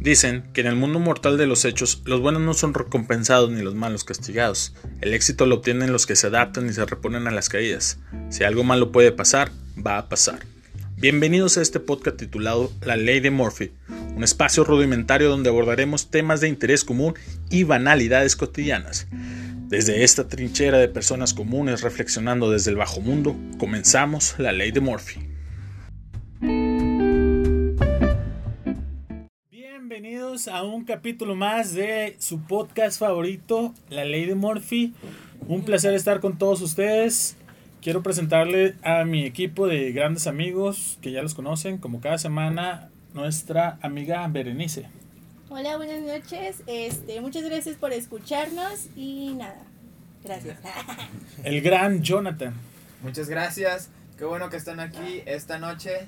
Dicen que en el mundo mortal de los hechos, los buenos no son recompensados ni los malos castigados. El éxito lo obtienen los que se adaptan y se reponen a las caídas. Si algo malo puede pasar, va a pasar. Bienvenidos a este podcast titulado La Ley de Murphy, un espacio rudimentario donde abordaremos temas de interés común y banalidades cotidianas. Desde esta trinchera de personas comunes reflexionando desde el bajo mundo, comenzamos La Ley de Murphy. Bienvenidos a un capítulo más de su podcast favorito, La Ley de Murphy. Un placer estar con todos ustedes. Quiero presentarle a mi equipo de grandes amigos que ya los conocen, como cada semana, nuestra amiga Berenice. Hola, buenas noches. Este, muchas gracias por escucharnos y nada. Gracias. El gran Jonathan. Muchas gracias. Qué bueno que están aquí esta noche.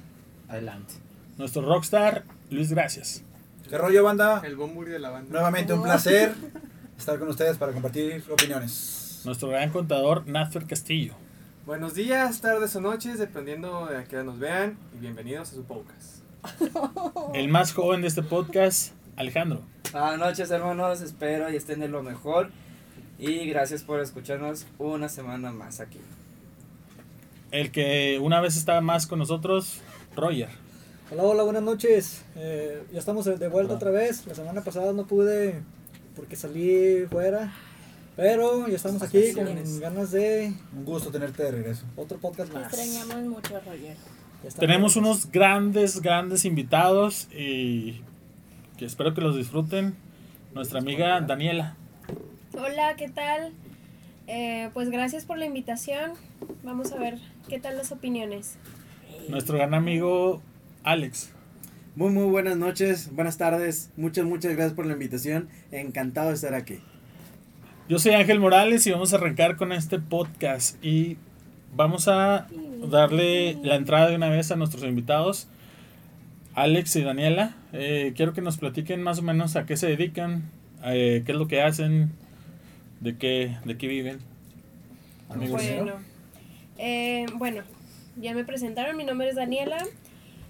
Adelante. Nuestro rockstar, Luis Gracias. ¿Qué rollo, banda? El Bomburi de la banda. Nuevamente un placer estar con ustedes para compartir opiniones. Nuestro gran contador, Natfer Castillo. Buenos días, tardes o noches, dependiendo de a qué hora nos vean. Y bienvenidos a su podcast. El más joven de este podcast, Alejandro. Buenas noches hermanos, espero y estén de lo mejor y gracias por escucharnos una semana más aquí. El que una vez estaba más con nosotros, Roger. Hola, hola, buenas noches. Eh, ya estamos de vuelta Hola. otra vez. La semana pasada no pude porque salí fuera. Pero ya estamos aquí con ganas de Un gusto tenerte de regreso. otro podcast más. extrañamos mucho, Roger. Tenemos unos grandes, grandes invitados y que espero que los disfruten. Nuestra amiga Daniela. Hola, ¿qué tal? Eh, pues gracias por la invitación. Vamos a ver qué tal las opiniones. Nuestro gran amigo Alex. Muy, muy buenas noches, buenas tardes. Muchas, muchas gracias por la invitación. Encantado de estar aquí. Yo soy Ángel Morales y vamos a arrancar con este podcast y vamos a darle la entrada de una vez a nuestros invitados, Alex y Daniela. Eh, quiero que nos platiquen más o menos a qué se dedican, eh, qué es lo que hacen, de qué, de qué viven. Amigos. Bueno, eh, bueno, ya me presentaron. Mi nombre es Daniela.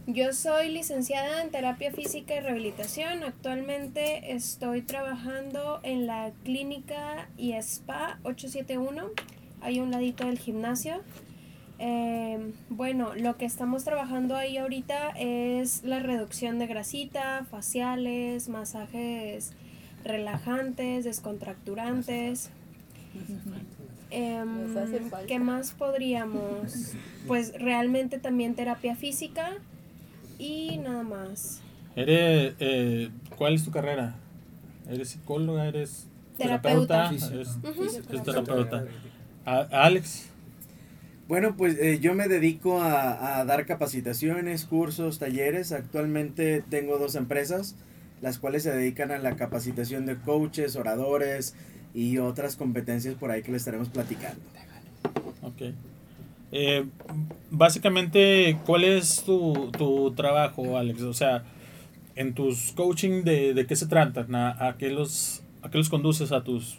Yo soy licenciada en terapia física y rehabilitación. Actualmente estoy trabajando en la clínica y spa 871, ahí a un ladito del gimnasio. Eh, bueno, lo que estamos trabajando ahí ahorita es la reducción de grasita, faciales, masajes relajantes, descontracturantes. Em. ¿Qué más podríamos? Pues realmente también terapia física y nada más. Eres, eh, ¿Cuál es tu carrera? ¿Eres psicóloga? ¿Eres Terapeuta. terapeuta? Es- terapeuta. A- Alex. Bueno, pues eh, yo me dedico a, a dar capacitaciones, cursos, talleres. Actualmente tengo dos empresas, las cuales se dedican a la capacitación de coaches, oradores y otras competencias por ahí que les estaremos platicando. Ok. Eh, básicamente, ¿cuál es tu, tu trabajo, Alex? O sea, en tus coaching, ¿de, de qué se tratan? ¿A, qué los, ¿A qué los conduces a tus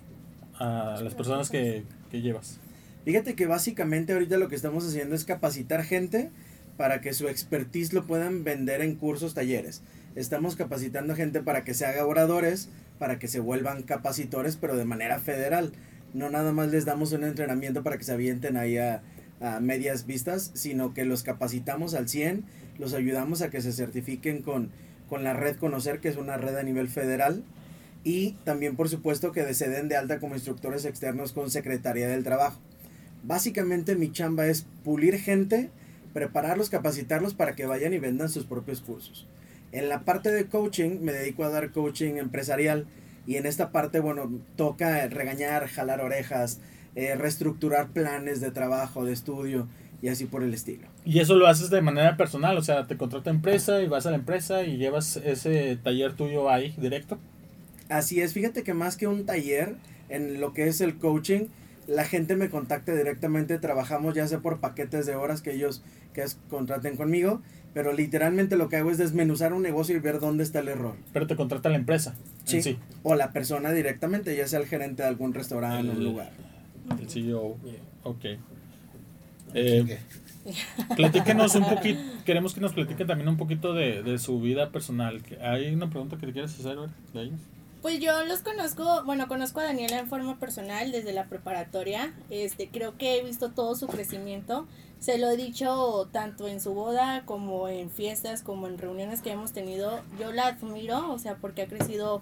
a las personas que, que llevas? Fíjate que básicamente ahorita lo que estamos haciendo es capacitar gente para que su expertise lo puedan vender en cursos, talleres. Estamos capacitando gente para que se haga oradores, para que se vuelvan capacitores, pero de manera federal. No nada más les damos un entrenamiento para que se avienten ahí a, a medias vistas, sino que los capacitamos al 100, los ayudamos a que se certifiquen con, con la red Conocer, que es una red a nivel federal, y también por supuesto que se den de alta como instructores externos con Secretaría del Trabajo. Básicamente mi chamba es pulir gente, prepararlos, capacitarlos para que vayan y vendan sus propios cursos. En la parte de coaching me dedico a dar coaching empresarial y en esta parte, bueno, toca regañar, jalar orejas, eh, reestructurar planes de trabajo, de estudio y así por el estilo. Y eso lo haces de manera personal, o sea, te contrata empresa y vas a la empresa y llevas ese taller tuyo ahí directo. Así es, fíjate que más que un taller en lo que es el coaching, la gente me contacta directamente, trabajamos ya sea por paquetes de horas que ellos que es- contraten conmigo, pero literalmente lo que hago es desmenuzar un negocio y ver dónde está el error. Pero te contrata la empresa. Sí. O la persona directamente, ya sea el gerente de algún restaurante o un lugar. El CEO. Ok. Eh, Platíquenos un poquito, queremos que nos platiquen también un poquito de, de su vida personal. ¿Hay una pregunta que te quieres hacer Ver, de ellos? Pues yo los conozco, bueno, conozco a Daniela en forma personal desde la preparatoria. Este, creo que he visto todo su crecimiento. Se lo he dicho tanto en su boda como en fiestas, como en reuniones que hemos tenido. Yo la admiro, o sea, porque ha crecido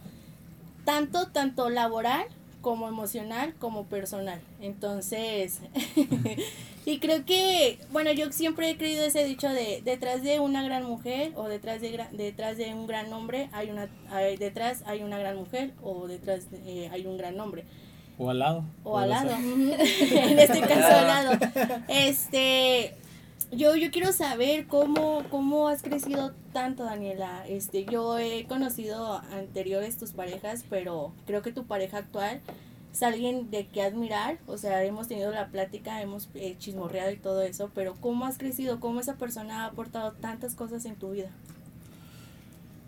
tanto, tanto laboral como emocional como personal. Entonces, y creo que, bueno, yo siempre he creído ese dicho de detrás de una gran mujer o detrás de detrás de un gran hombre hay una detrás hay una gran mujer o detrás eh, hay un gran hombre. O al lado. O al lado. en este caso al lado. Este, yo, yo quiero saber cómo, cómo has crecido tanto, Daniela. Este, yo he conocido anteriores tus parejas, pero creo que tu pareja actual es alguien de que admirar. O sea, hemos tenido la plática, hemos eh, chismorreado y todo eso, pero ¿cómo has crecido? ¿Cómo esa persona ha aportado tantas cosas en tu vida?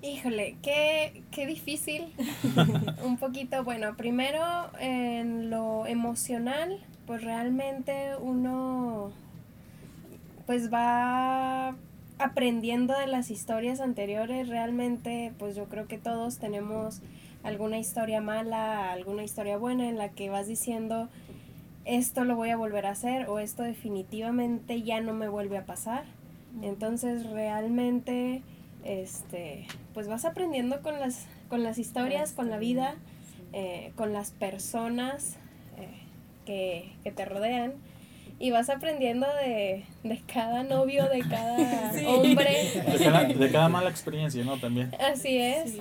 Híjole, qué, qué difícil. Un poquito, bueno, primero en lo emocional, pues realmente uno pues va aprendiendo de las historias anteriores. Realmente, pues yo creo que todos tenemos alguna historia mala, alguna historia buena en la que vas diciendo esto lo voy a volver a hacer o esto definitivamente ya no me vuelve a pasar. Entonces realmente este pues vas aprendiendo con las con las historias, con la vida, eh, con las personas eh, que, que te rodean y vas aprendiendo de, de cada novio, de cada hombre. De cada, mala experiencia, ¿no? También. Así es.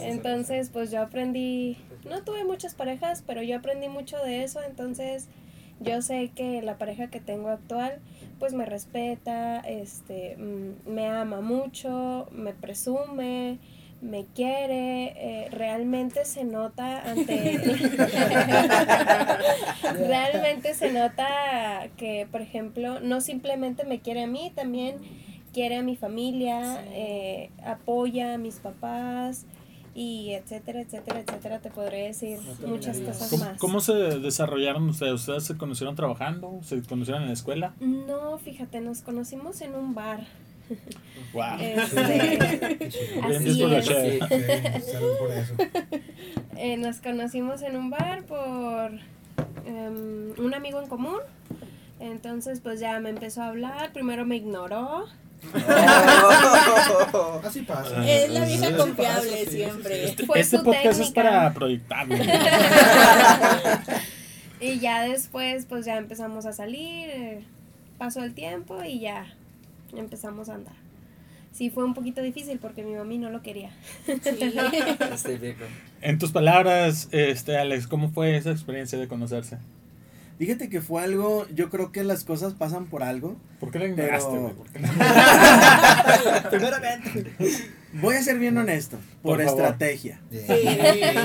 Entonces, pues yo aprendí, no tuve muchas parejas, pero yo aprendí mucho de eso, entonces yo sé que la pareja que tengo actual, pues me respeta, este, mm, me ama mucho, me presume, me quiere, eh, realmente se nota ante... realmente se nota que, por ejemplo, no simplemente me quiere a mí, también quiere a mi familia, eh, apoya a mis papás y etcétera, etcétera, etcétera, te podré decir muchas cosas más. ¿Cómo se desarrollaron ustedes? ¿Ustedes se conocieron trabajando? ¿Se conocieron en la escuela? No, fíjate, nos conocimos en un bar. Wow. nos conocimos en un bar por em, un amigo en común. Entonces, pues ya me empezó a hablar. Primero me ignoró. Así pasa. Es la vieja confiable siempre. Este, este podcast es para proyectarlo. y ya después, pues ya empezamos a salir. Eh, pasó el tiempo y ya empezamos a andar. Sí, fue un poquito difícil porque mi mami no lo quería. en tus palabras, este Alex, ¿cómo fue esa experiencia de conocerse? Fíjate que fue algo, yo creo que las cosas pasan por algo. ¿Por qué la ignoraste, Primeramente. Voy a ser bien honesto, por, estrategia.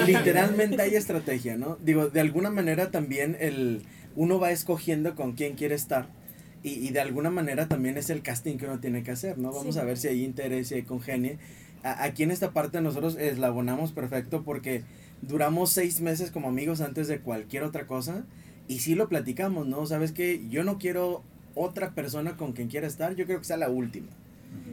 Literalmente hay estrategia, ¿no? Digo, de alguna manera también el uno va escogiendo con quién quiere estar y, y, de alguna manera también es el casting que uno tiene que hacer, ¿no? Vamos a ver si hay interés, si hay congenie. aquí en esta parte nosotros eslabonamos perfecto porque duramos seis meses como amigos antes de cualquier otra cosa y sí lo platicamos, ¿no? Sabes que yo no quiero otra persona con quien quiera estar, yo creo que sea la última.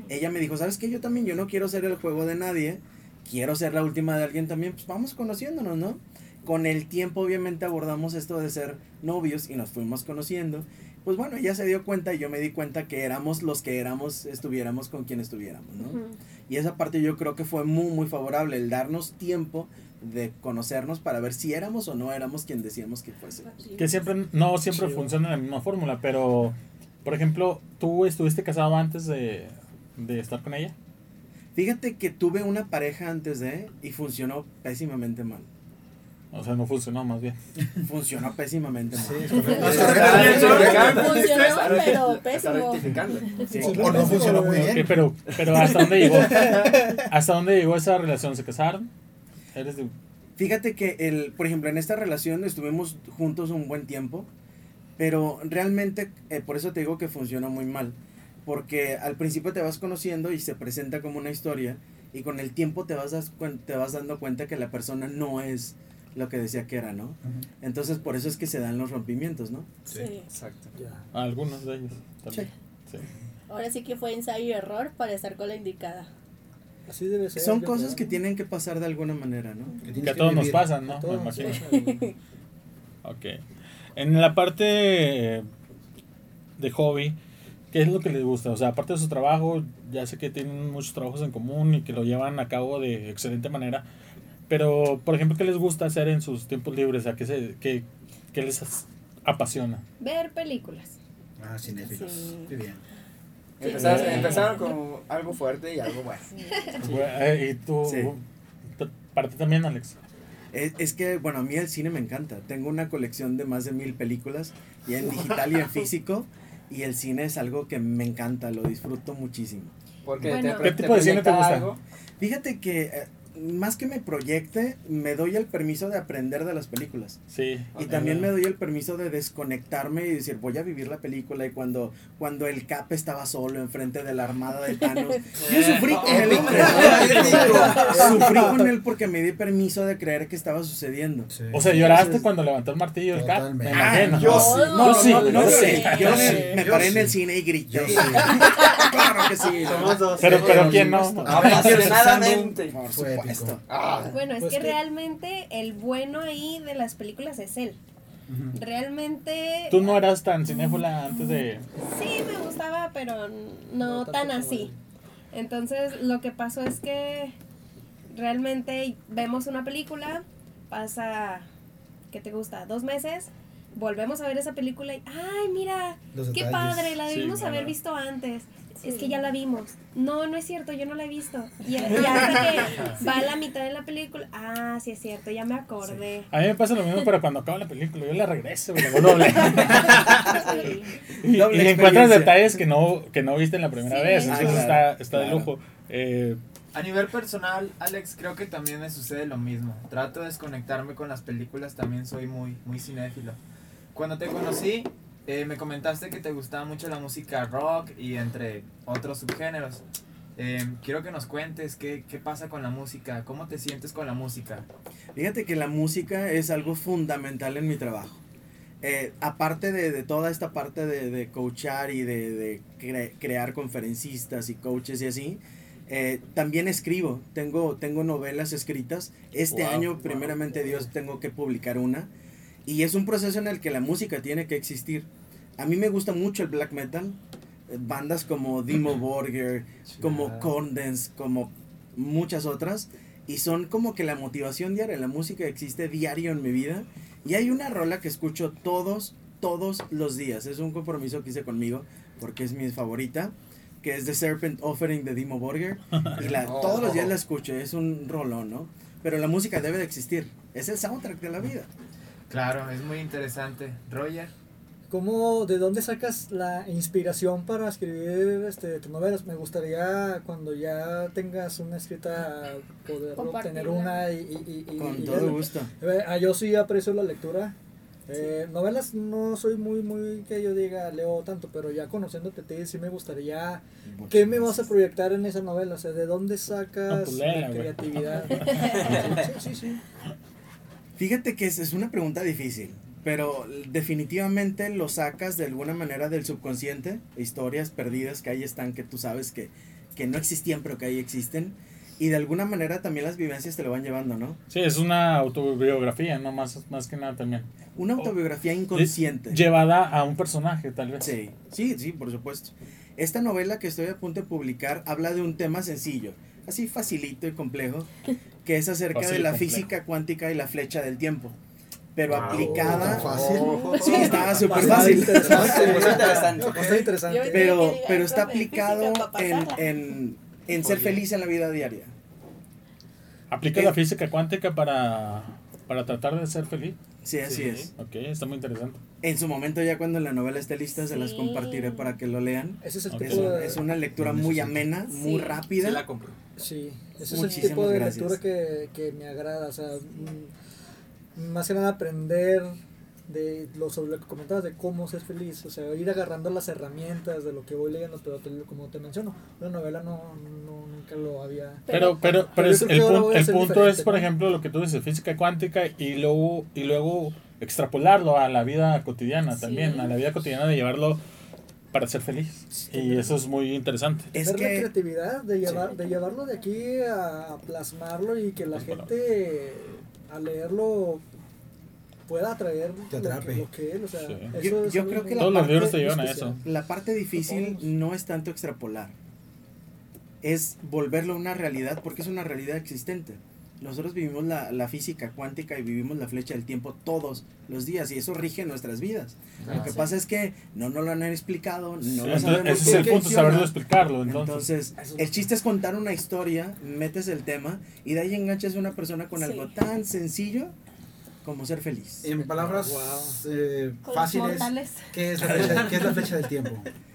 Ella me dijo, ¿sabes qué? Yo también, yo no quiero ser el juego de nadie, quiero ser la última de alguien también, pues vamos conociéndonos, ¿no? Con el tiempo obviamente abordamos esto de ser novios y nos fuimos conociendo pues bueno, ella se dio cuenta y yo me di cuenta que éramos los que éramos, estuviéramos con quien estuviéramos, ¿no? Y esa parte yo creo que fue muy, muy favorable, el darnos tiempo de conocernos para ver si éramos o no éramos quien decíamos que fuese. Que siempre, no siempre funciona la misma fórmula, pero, por ejemplo, ¿tú estuviste casado antes de, de estar con ella? Fíjate que tuve una pareja antes de y funcionó pésimamente mal. O sea, no funcionó más bien. Funcionó pésimamente. Sí, Funcionó, pero pésimo. O no funcionó muy bien. pero, pero ¿hasta dónde llegó? ¿Hasta dónde llegó esa relación? ¿Se casaron? ¿Eres de... Fíjate que, el, por ejemplo, en esta relación estuvimos juntos un buen tiempo, pero realmente, eh, por eso te digo que funcionó muy mal. Porque al principio te vas conociendo y se presenta como una historia, y con el tiempo te vas, te vas dando cuenta que la persona no es lo que decía que era, ¿no? Entonces, por eso es que se dan los rompimientos, ¿no? Sí, exacto. Algunos de ellos también. Sí. Ahora sí que fue ensayo y error para estar con la indicada. Así debe ser. Son cosas creo, que tienen que pasar de alguna manera, ¿no? Que a todos nos pasan, ¿no? A Me todos, imagino. sí. Ok. En la parte de hobby, ¿qué es lo que les gusta? O sea, aparte de su trabajo, ya sé que tienen muchos trabajos en común y que lo llevan a cabo de excelente manera. Pero, por ejemplo, ¿qué les gusta hacer en sus tiempos libres? ¿A qué, se, qué, qué les as- apasiona? Ver películas. Ah, cinéfilos. Sí. Qué bien. Empezaron, Sí. empezaron con algo fuerte y algo bueno. Eh, ¿Y tú? Sí. t- ¿Para ti también, Alex? Es, es que, bueno, a mí el cine me encanta. Tengo una colección de más de mil películas, y en digital y en físico, y el cine es algo que me encanta, lo disfruto muchísimo. Porque Bueno. te, ¿Qué te tipo de cine te gusta? algo. Fíjate que eh, más que me proyecte, me doy el permiso de aprender de las películas. Sí. Y también me doy el permiso de desconectarme y decir, voy a vivir la película. Y cuando, cuando el Cap estaba solo enfrente de la armada de Thanos, yo sufrí con él. hombre. Sufrí con él porque me di permiso de creer que estaba sucediendo. Sí. O sea, lloraste Entonces- cuando levantó el martillo del cap. Me imagino. Ah, yo sí. No, sí. no, no, yo sé. sí. Yo Yo me, sí. me Yo paré en sí. el cine y grité. Yo sí. claro que sí. Somos dos. Pero, pero ¿quién no? Apasionadamente. Por Fue Ah, Bueno, es Pues que que- realmente el bueno ahí de las películas es él. Realmente Tú no eras tan cinéfila antes de... sí me gustaba, pero no, tan así. Entonces lo que pasó es que realmente vemos una película, pasa, ¿qué te gusta? Dos meses, volvemos a ver esa película y, ay, mira, Los qué detalles. padre, la Sí, debimos claro. haber visto antes. Es Sí. que ya la vimos. No, no es cierto, yo no la he visto. Y, y hasta que va a la mitad de la película, ah, sí es cierto, ya me acordé. A mí me pasa lo mismo, pero cuando acaba la película, yo la regreso, güey, la vuelvo a. Sí. Y, Doble y encuentras experiencia. detalles que no, que no viste en la primera Sí. vez. Ah, Eso claro, está, está de claro. lujo. Eh, A nivel personal, Alex, creo que también me sucede lo mismo. Trato de desconectarme con las películas, también soy muy, muy cinéfilo. Cuando te conocí, eh, me comentaste que te gustaba mucho la música rock y entre otros subgéneros. Eh, quiero que nos cuentes qué, qué pasa con la música, cómo te sientes con la música. Fíjate que la música es algo fundamental en mi trabajo. Eh, aparte de, de toda esta parte de, de coachar y de, de cre- crear conferencistas y coaches y así, eh, también escribo. Tengo, tengo novelas escritas. Este Wow, año, wow. primeramente Dios, tengo que publicar una. Y es un proceso en el que la música tiene que existir. A mí me gusta mucho el black metal. eh, Bandas como Dimo Borger, como Condens, como muchas otras. Y son como que la motivación diaria. La música existe diario en mi vida. Y hay una rola que escucho todos, todos los días. Es un compromiso que hice conmigo porque es mi favorita. Que es The Serpent Offering de Dimo Borger. Y la, todos los días la escucho. Es un rolón, ¿no? Pero la música debe de existir. Es el soundtrack de la vida. Claro, es muy interesante. Roger. ¿Cómo, de dónde sacas la inspiración para escribir este, tus novelas? Me gustaría cuando ya tengas una escrita poder obtener una y, y, y- y- Con y todo gusto. Eh, ah, yo sí aprecio la lectura. Eh, Novelas no soy muy, muy que yo diga leo tanto, pero ya conociéndote a ti sí me gustaría. ¿Qué me vas a proyectar en esa novela? O sea, ¿de dónde No, sacas pues la creatividad? sí, sí, sí. Fíjate que es, es una pregunta difícil, pero definitivamente lo sacas de alguna manera del subconsciente, historias perdidas que ahí están, que tú sabes que, que no existían, pero que ahí existen, y de alguna manera también las vivencias te lo van llevando, ¿no? sí, es una autobiografía, no más, más que nada también. Una autobiografía inconsciente. Llevada a un personaje, tal vez. Sí, sí, sí, por supuesto. Esta novela que estoy a punto de publicar habla de un tema sencillo, así facilito y complejo, que es acerca Fácil de la complejo. física cuántica y la flecha del tiempo. Pero Wow. aplicada... Tan fácil. Sí, estaba súper fácil. interesante. Se puso interesante. Bastante interesante. Yo- pero, pero está aplicado en, en, en ser feliz en la vida diaria. Aplica Eh. la física cuántica para, para tratar de ser feliz. Sí, así Sí. es. Ok, está muy interesante. En su momento, ya cuando la novela esté lista, se las compartiré para que lo lean. Ese es el Ok. Es, tipo una- de. es una lectura muy amena, muy Sí. rápida. Sí la compro. Sí, ese es el Muchísimas tipo de gracias. lectura que, que me agrada. O sea, mm, más que nada aprender de lo sobre lo que comentabas de cómo ser feliz. O sea, ir agarrando las herramientas de lo que voy leyendo, pero te- como te menciono, una novela no, no nunca lo había. Pero, pero, pero es- el, pun- el punto es, por ¿no? ejemplo, lo que tú dices, física cuántica y luego, y luego extrapolarlo a la vida cotidiana Sí. también, a la vida cotidiana de llevarlo para ser feliz. Y eso es muy interesante. Es la que creatividad de, llevar, de llevarlo de aquí a, plasmarlo y que la Las gente al leerlo pueda atraer Te lo que, atrape. lo que él, o sea, Sí. eso Yo- creo que la Todos los parte libros te muy llevan a especial. eso. la parte difícil no es tanto extrapolar, es volverlo una realidad porque es una realidad existente. Nosotros vivimos la, la física cuántica y vivimos la flecha del tiempo todos los días y eso rige nuestras vidas. Lo que pasa es que no nos lo han explicado, no Sí, lo entonces, sabemos ese es el punto, saberlo explicarlo. Entonces, Entonces, el chiste es contar una historia, metes el tema y de ahí enganchas a una persona con Sí. algo tan sencillo como ser feliz. En palabras eh, Con los fáciles. ¿qué es, la flecha, ¿qué es la flecha del tiempo?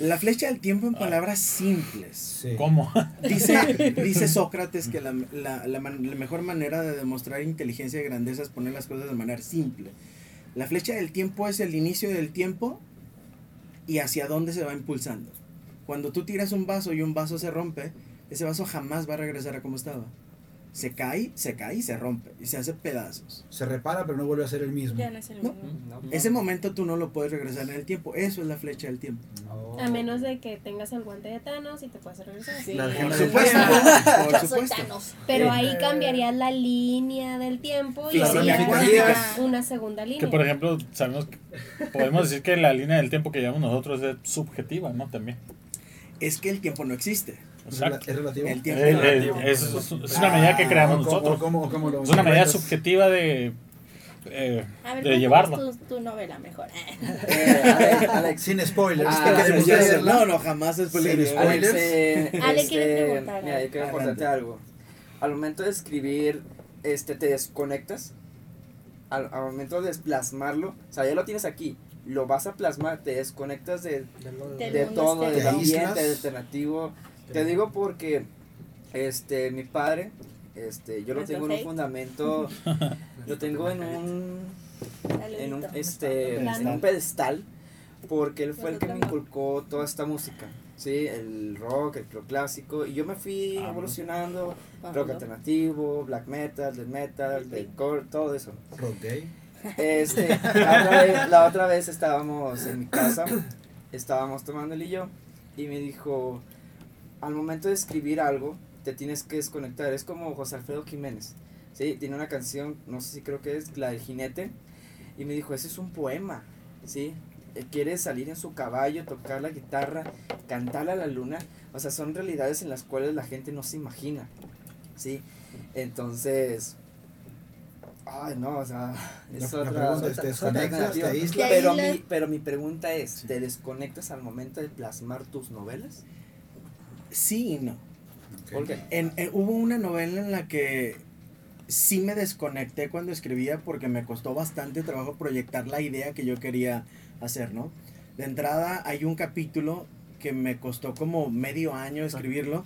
La flecha del tiempo en palabras simples. Sí. ¿cómo? Dice, dice Sócrates que la, la- la man- la mejor manera de demostrar inteligencia y grandeza es poner las cosas de manera simple. La flecha del tiempo es el inicio del tiempo y hacia dónde se va impulsando. Cuando tú tiras un vaso y un vaso se rompe, ese vaso jamás va a regresar a como estaba. Se cae, se cae y se rompe y se hace pedazos. Se repara, pero no vuelve a ser el mismo. Ya no es el mismo. No. Ese momento tú no lo puedes regresar en el tiempo. Eso es la flecha del tiempo. A menos de que tengas el guante de Thanos y te puedas regresar. Sí. Por supuesto. Por. Pero ahí cambiarías la línea del tiempo y La sería ramificarías. una segunda línea. Que por ejemplo, sabemos que podemos decir que la línea del tiempo que llevamos nosotros es subjetiva, ¿no? También. Es que el tiempo no existe. ¿Es rela- Exacto. ¿Es relativo? El tiempo es relativo. es, es- es una medida que creamos ¿Cómo- nosotros. cómo- cómo lo Es una medida subjetiva de, eh, A ver, de llevarlo. Tu, tu novela mejor. Eh, Alex, Alex, Sin spoilers. Ah, ¿qué sé, leerla? No, no, jamás es Sin spoiler. spoilers. Alex, eh, Ale quiere este, preguntar Mira, yo algo. quiero preguntarte algo. Al momento de escribir, este, ¿te desconectas? Al, al momento de plasmarlo, o sea, ya lo tienes aquí, lo vas a plasmar, te desconectas de, Del de mundo todo, del exterior. ¿Te aíslas? ambiente, del alternativo. Te digo porque, este, mi padre, este, yo lo ¿Nuestro tengo en un hate? fundamento, lo tengo en un en un, este, Pedestal. en un pedestal porque él fue el que me inculcó toda esta música, ¿sí? El rock, el rock clásico, y yo me fui Ah, evolucionando, rock alternativo, black metal, death metal, Sí. deathcore, todo eso. Rock gay. Este, la, otra vez, la otra vez estábamos en mi casa, estábamos tomando él y yo, y me dijo, al momento de escribir algo, te tienes que desconectar, es como José Alfredo Jiménez, ¿sí? Tiene una canción, no sé si creo que es la del jinete, y me dijo, ese es un poema, ¿sí? Él quiere salir en su caballo, tocar la guitarra, cantarle a la luna, o sea, son realidades en las cuales la gente no se imagina, ¿sí? Entonces, ay, no, o sea, es La- la otra, pregunta es, otra- ¿te otra desconectas, alternativa. te aíslas? Pero mi, pero mi pregunta es, ¿te desconectas al momento de plasmar tus novelas? Sí y no. Ok. ¿Por qué? En, en- hubo una novela en la que sí me desconecté cuando escribía porque me costó bastante trabajo proyectar la idea que yo quería hacer, ¿no? De entrada hay un capítulo que me costó como medio año escribirlo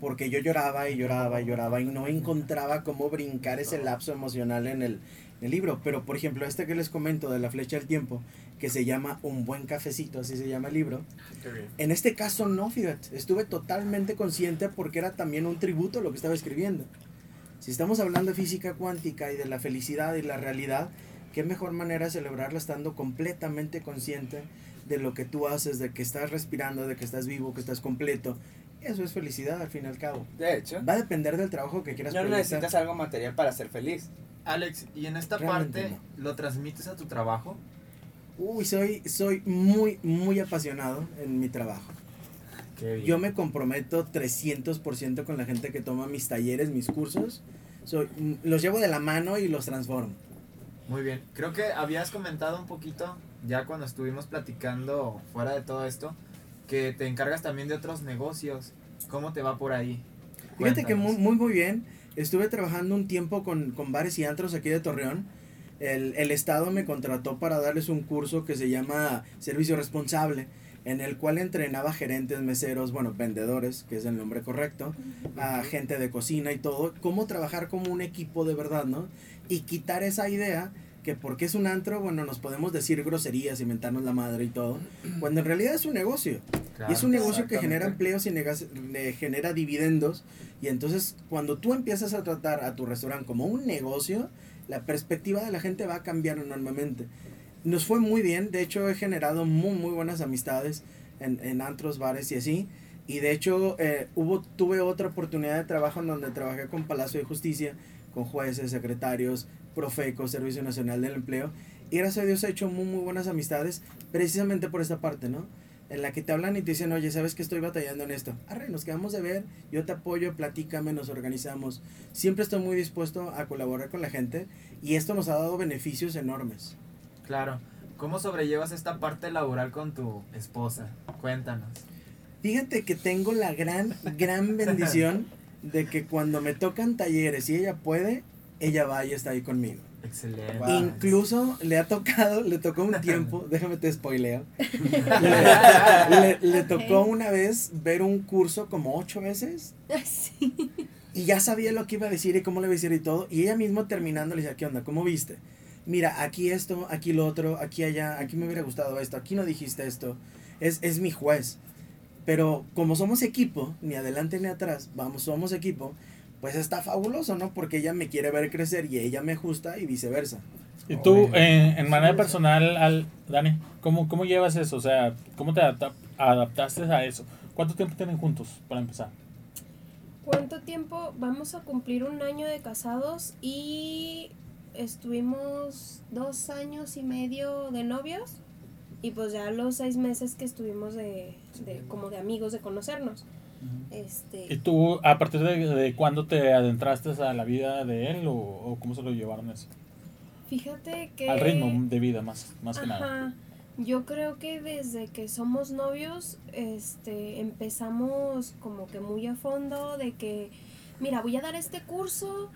porque yo lloraba y lloraba y lloraba y no encontraba cómo brincar ese lapso emocional en el, el libro. Pero por ejemplo, este que les comento de la flecha del tiempo, que se llama Un buen cafecito, así se llama el libro, en este caso no, fíjate, estuve totalmente consciente porque era también un tributo a lo que estaba escribiendo. Si estamos hablando de física cuántica y de la felicidad y la realidad, qué mejor manera de celebrarla estando completamente consciente de lo que tú haces, de que estás respirando, de que estás vivo, que estás completo. Eso es felicidad al fin y al cabo. De hecho, Va a depender del trabajo que quieras no proyectar. necesitas algo material para ser feliz. Alex, ¿y en esta Realmente parte lo transmites a tu trabajo? Uy, soy, soy muy, muy apasionado en mi trabajo. Yo me comprometo 300% con la gente que toma mis talleres, mis cursos. Soy, mm, los llevo de la mano y los transformo. Muy bien. Creo que habías comentado un poquito, ya cuando estuvimos platicando fuera de todo esto, que te encargas también de otros negocios. ¿Cómo te va por ahí? Fíjate que muy, muy bien. Estuve trabajando un tiempo con, con bares y antros aquí de Torreón. El, el Estado me contrató para darles un curso que se llama Servicio Responsable, en el cual entrenaba gerentes, meseros, bueno, vendedores, que es el nombre correcto, a gente de cocina y todo, cómo trabajar como un equipo de verdad, ¿no? Y quitar esa idea que porque es un antro, bueno, nos podemos decir groserías, inventarnos la madre y todo, cuando en realidad es un negocio. Claro, Y es un negocio que genera empleos y negas- le genera dividendos. Y entonces, cuando tú empiezas a tratar a tu restaurante como un negocio, la perspectiva de la gente va a cambiar enormemente. Nos fue muy bien, de hecho he generado muy, muy buenas amistades. en, en antros, bares y así. Y de hecho, eh, hubo, tuve otra oportunidad de trabajo en donde trabajé con Palacio de Justicia, con jueces, secretarios, Profeco, Servicio Nacional del Empleo. Y gracias a Dios he hecho muy, muy buenas amistades, precisamente por esta parte, ¿no? En la que te hablan y te dicen, oye, ¿sabes que estoy batallando en esto? Arre, nos quedamos de ver, yo te apoyo, platícame, nos organizamos. Siempre estoy muy dispuesto a colaborar con la gente y esto nos ha dado beneficios enormes. Claro. ¿Cómo sobrellevas esta parte laboral con tu esposa? Cuéntanos. Fíjate que tengo la gran, gran bendición de que cuando me tocan talleres y ella puede, ella va y está ahí conmigo. Excelente. Wow. Incluso le ha tocado, le tocó un tiempo, déjame te spoileo. Le, le- le tocó una vez ver un curso como ocho veces Sí. y ya sabía lo que iba a decir y cómo le iba a decir y todo. Y ella mismo terminando le decía, ¿qué onda? ¿Cómo viste? Mira, aquí esto, aquí lo otro, aquí allá, aquí me hubiera gustado esto, aquí no dijiste esto. Es, es mi juez. Pero como somos equipo, ni adelante ni atrás, vamos, somos equipo, pues está fabuloso, ¿no? Porque ella me quiere ver crecer y ella me ajusta y viceversa. Y tú, eh, en manera personal, al, Dani, ¿cómo, ¿cómo llevas eso? O sea, ¿cómo te adapta- adaptaste a eso? ¿Cuánto tiempo tienen juntos, para empezar? ¿Cuánto tiempo? Vamos a cumplir un año de casados y estuvimos dos años y medio de novios y pues ya los seis meses que estuvimos de, de como de amigos, de conocernos. ¿Y Este, tú, a partir de, de cuándo te adentraste a la vida de él o, o cómo se lo llevaron eso? fíjate que... Al ritmo de vida, más, más que nada. Yo creo que desde que somos novios, este, empezamos como que muy a fondo de que, mira, voy a dar este curso.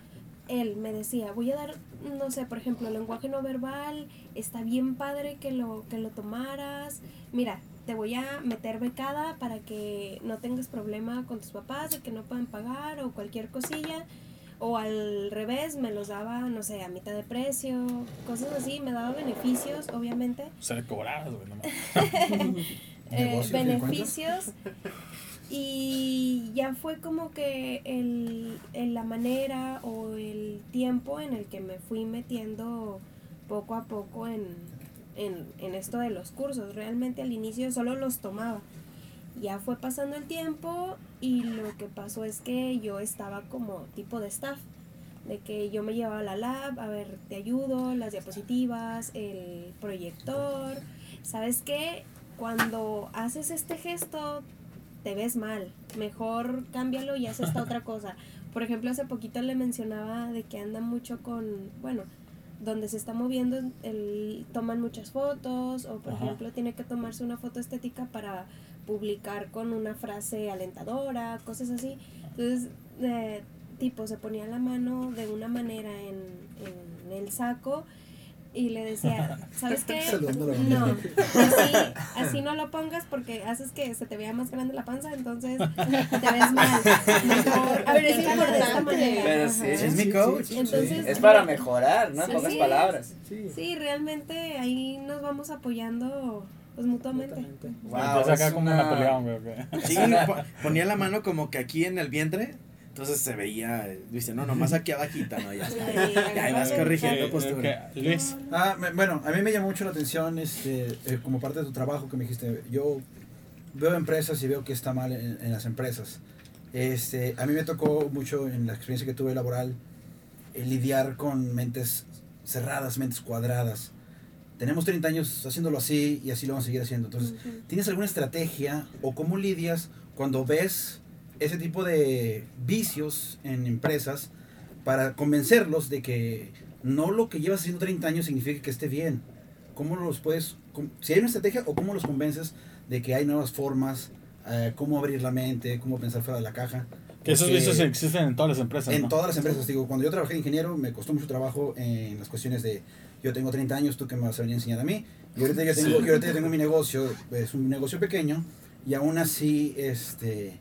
Él me decía, voy a dar, no sé, por ejemplo, lenguaje no verbal, está bien padre que lo, que lo tomaras. Mira, te voy a meter becada para que no tengas problema con tus papás de que no puedan pagar o cualquier cosilla. O al revés, me los daba, no sé, a mitad de precio, cosas así, me daba beneficios, obviamente. O sea, le cobrabas, güey, eh, beneficios. Y ya fue como que el, el- la manera o el tiempo en el que me fui metiendo poco a poco en, en, en esto de los cursos. Realmente al inicio solo los tomaba. Ya fue pasando el tiempo y lo que pasó es que yo estaba como tipo de staff. De que yo me llevaba a la lab, a ver, te ayudo, las diapositivas, el proyector. ¿Sabes qué? Cuando haces este gesto, te ves mal. Mejor cámbialo y haz esta otra cosa. Por ejemplo, hace poquito le mencionaba de que anda mucho con, bueno, donde se está moviendo, el, toman muchas fotos o por Ajá. ejemplo tiene que tomarse una foto estética para publicar con una frase alentadora, cosas así. Entonces, eh, tipo, se ponía la mano de una manera en, en el saco y le decía, ¿sabes qué? No, así, así no lo pongas porque haces que se te vea más grande la panza, entonces te ves mal. Mejor, A ver, es aplícalo de esta importante. manera. Pero sí. Es mi coach. Entonces, Es para mejorar, ¿no? En Sí, pocas sí. palabras. Sí, Sí, realmente ahí nos vamos apoyando pues mutuamente. totalmente. Wow, acá como una- Napoleón, güey. ok. Sí, po- ponía la mano como que aquí en el vientre, entonces se veía, dice, no, nomás aquí abajita, ¿no? Ya está. Ya ahí vas corrigiendo postura. ok. Luis, Ah, me- bueno, a mí me llamó mucho la atención, este, eh, como parte de tu trabajo que me dijiste, yo veo empresas y veo que está mal en, en las empresas. Este, a mí me tocó mucho en la experiencia que tuve laboral eh, lidiar con mentes cerradas, mentes cuadradas. Tenemos 30 años haciéndolo así y así lo vamos a seguir haciendo. Entonces, Ujú. ¿tienes alguna estrategia o cómo lidias cuando ves ese tipo de vicios en empresas para convencerlos de que no lo que llevas haciendo 30 años significa que esté bien? ¿Cómo los puedes, si hay una estrategia o cómo los convences de que hay nuevas formas, eh, cómo abrir la mente, cómo pensar fuera de la caja? que esos vicios existen en todas las empresas, En ¿no? todas las empresas, digo, cuando yo trabajé de ingeniero me costó mucho trabajo en las cuestiones de yo tengo 30 años, tú qué me vas a venir a enseñar a mí. Y ahorita ya tengo, Sí. y ahorita ya tengo mi negocio, es un negocio pequeño y aún así este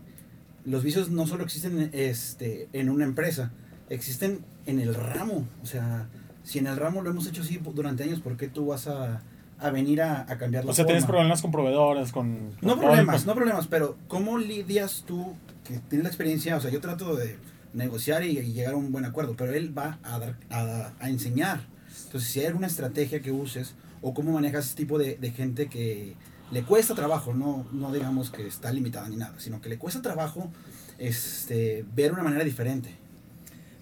los vicios no solo existen este en una empresa, existen en el ramo, o sea, si en el ramo lo hemos hecho así durante años, ¿por qué tú vas a, a venir a, a cambiar la O sea, tienes problemas con proveedores, con... No problemas, con- no problemas, pero ¿cómo lidias tú, que tienes la experiencia? O sea, yo trato de negociar y, y llegar a un buen acuerdo, pero él va a, dar, a, a enseñar. Entonces, si hay alguna estrategia que uses o cómo manejas ese tipo de, de gente que le cuesta trabajo, no, no digamos que está limitada ni nada, sino que le cuesta trabajo este, ver una manera diferente.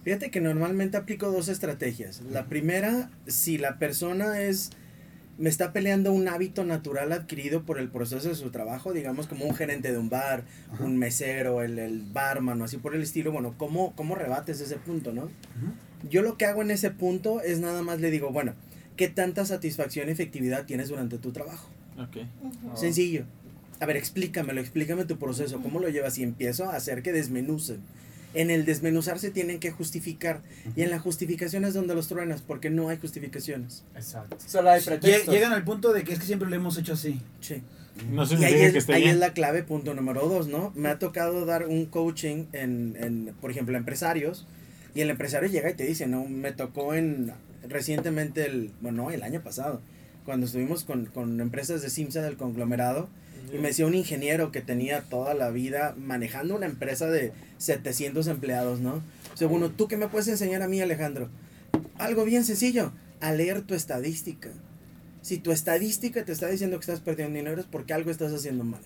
Fíjate que normalmente aplico dos estrategias. La primera, si la persona es me está peleando un hábito natural adquirido por el proceso de su trabajo, digamos como un gerente de un bar, Ajá. un mesero, el, el barman o así por el estilo, bueno, ¿cómo, ¿cómo rebates ese punto, no? Yo lo que hago en ese punto es nada más le digo, bueno, ¿qué tanta satisfacción y efectividad tienes durante tu trabajo? Ok. Ujú. Sencillo. A ver, explícamelo, explícame tu proceso, cómo lo llevas y empiezo a hacer que desmenucen. En el desmenuzar se tienen que justificar y en la justificación es donde los truenas porque no hay justificaciones. Exacto. Solo hay pretextos. Llegan al punto de que es que siempre lo hemos hecho así. Sí. No Y ahí, que es, esté ahí bien. es la clave, punto número dos, ¿no? Me ha tocado dar un coaching en, en, por ejemplo, a empresarios y el empresario llega y te dice, ¿no? Me tocó en recientemente, el, bueno, el año pasado, cuando estuvimos con, con empresas de Simsa del conglomerado y me decía un ingeniero que tenía toda la vida manejando una empresa de 700 empleados, ¿no? O sea, bueno, ¿tú qué me puedes enseñar a mí, Alejandro? Algo bien sencillo, a leer tu estadística. Si tu estadística te está diciendo que estás perdiendo dinero es porque algo estás haciendo mal.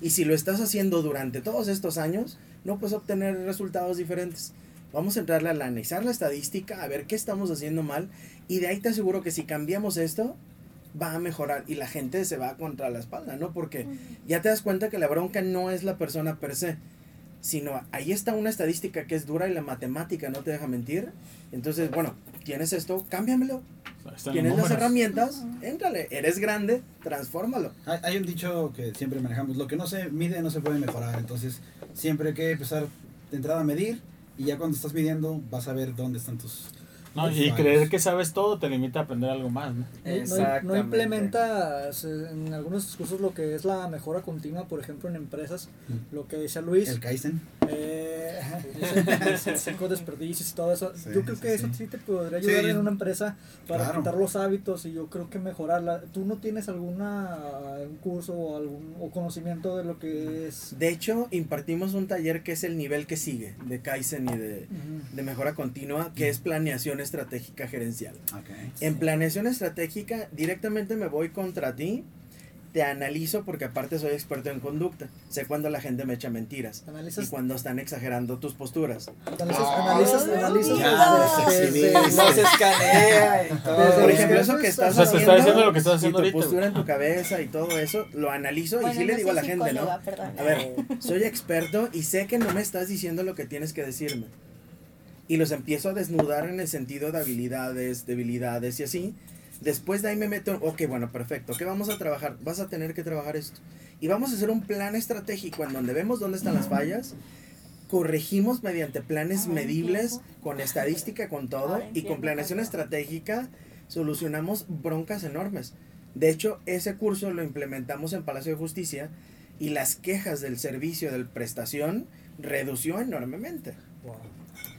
Y si lo estás haciendo durante todos estos años, no puedes obtener resultados diferentes. Vamos a entrarle a analizar la estadística, a ver qué estamos haciendo mal, y de ahí te aseguro que si cambiamos esto, va a mejorar y la gente se va contra la espalda, ¿no? Porque ya te das cuenta que la bronca no es la persona per se, sino ahí está una estadística que es dura y la matemática no te deja mentir. Entonces, bueno, tienes esto, cámbiamelo. Tienes las herramientas, éntrale. Eres grande, transfórmalo. Hay, hay un dicho que siempre manejamos, lo que no se mide no se puede mejorar, entonces siempre hay que empezar de entrada a medir y ya cuando estás midiendo vas a ver dónde están tus... No, y creer que sabes todo te limita a aprender algo más, ¿no? No- implementas eh, en algunos discursos lo que es la mejora continua, por ejemplo, en empresas, lo que decía Luis, El Kaizen. eh, cinco desperdicios y todo eso. Sí, yo creo sí, que eso sí. te podría ayudar Sí. en una empresa para Claro. quitar los hábitos y yo creo que mejorarla. ¿Tú no tienes alguna un curso o algún o conocimiento de lo que es? De hecho, impartimos un taller que es el nivel que sigue de Kaizen y de, de mejora continua, que es planeación estratégica gerencial. Okay. En planeación estratégica, directamente me voy contra ti, te analizo porque aparte soy experto en conducta. Sé cuando la gente me echa mentiras y Analizas, cuando están exagerando tus posturas. analizas, analizas, analizas Ya, desde- sí, desde- sí. Los escanea y todo. Desde Por ejemplo, eso que estás O sea, te está haciendo diciendo lo que estás haciendo y tu ahorita, postura en tu cabeza y todo eso, lo analizo Bueno, y sí le no digo a la gente, ¿no? perdón. A ver, soy experto y sé que no me estás diciendo lo que tienes que decirme. Y los empiezo a desnudar en el sentido de habilidades, debilidades y así. Después de ahí me meto, ok, bueno, perfecto. ¿Qué vamos a trabajar? Vas a tener que trabajar esto. Y vamos a hacer un plan estratégico en donde vemos dónde están las fallas. Corregimos mediante planes medibles, con estadística, con todo. Y con planeación estratégica solucionamos broncas enormes. De hecho, ese curso lo implementamos en Palacio de Justicia y las quejas del servicio de prestación redució enormemente. Eh,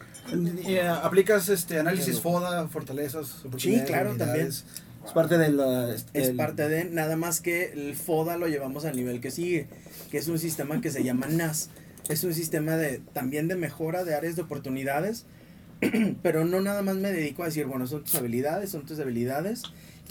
¿Aplicas este análisis FODA, fortalezas, oportunidades, claro, habilidades? Es parte de la... Es del- parte de, nada más que el FODA lo llevamos al nivel que sigue, que es un sistema que se llama NAS. Es un sistema de también de mejora de áreas de oportunidades, pero no nada más me dedico a decir, bueno, son tus habilidades, son tus habilidades.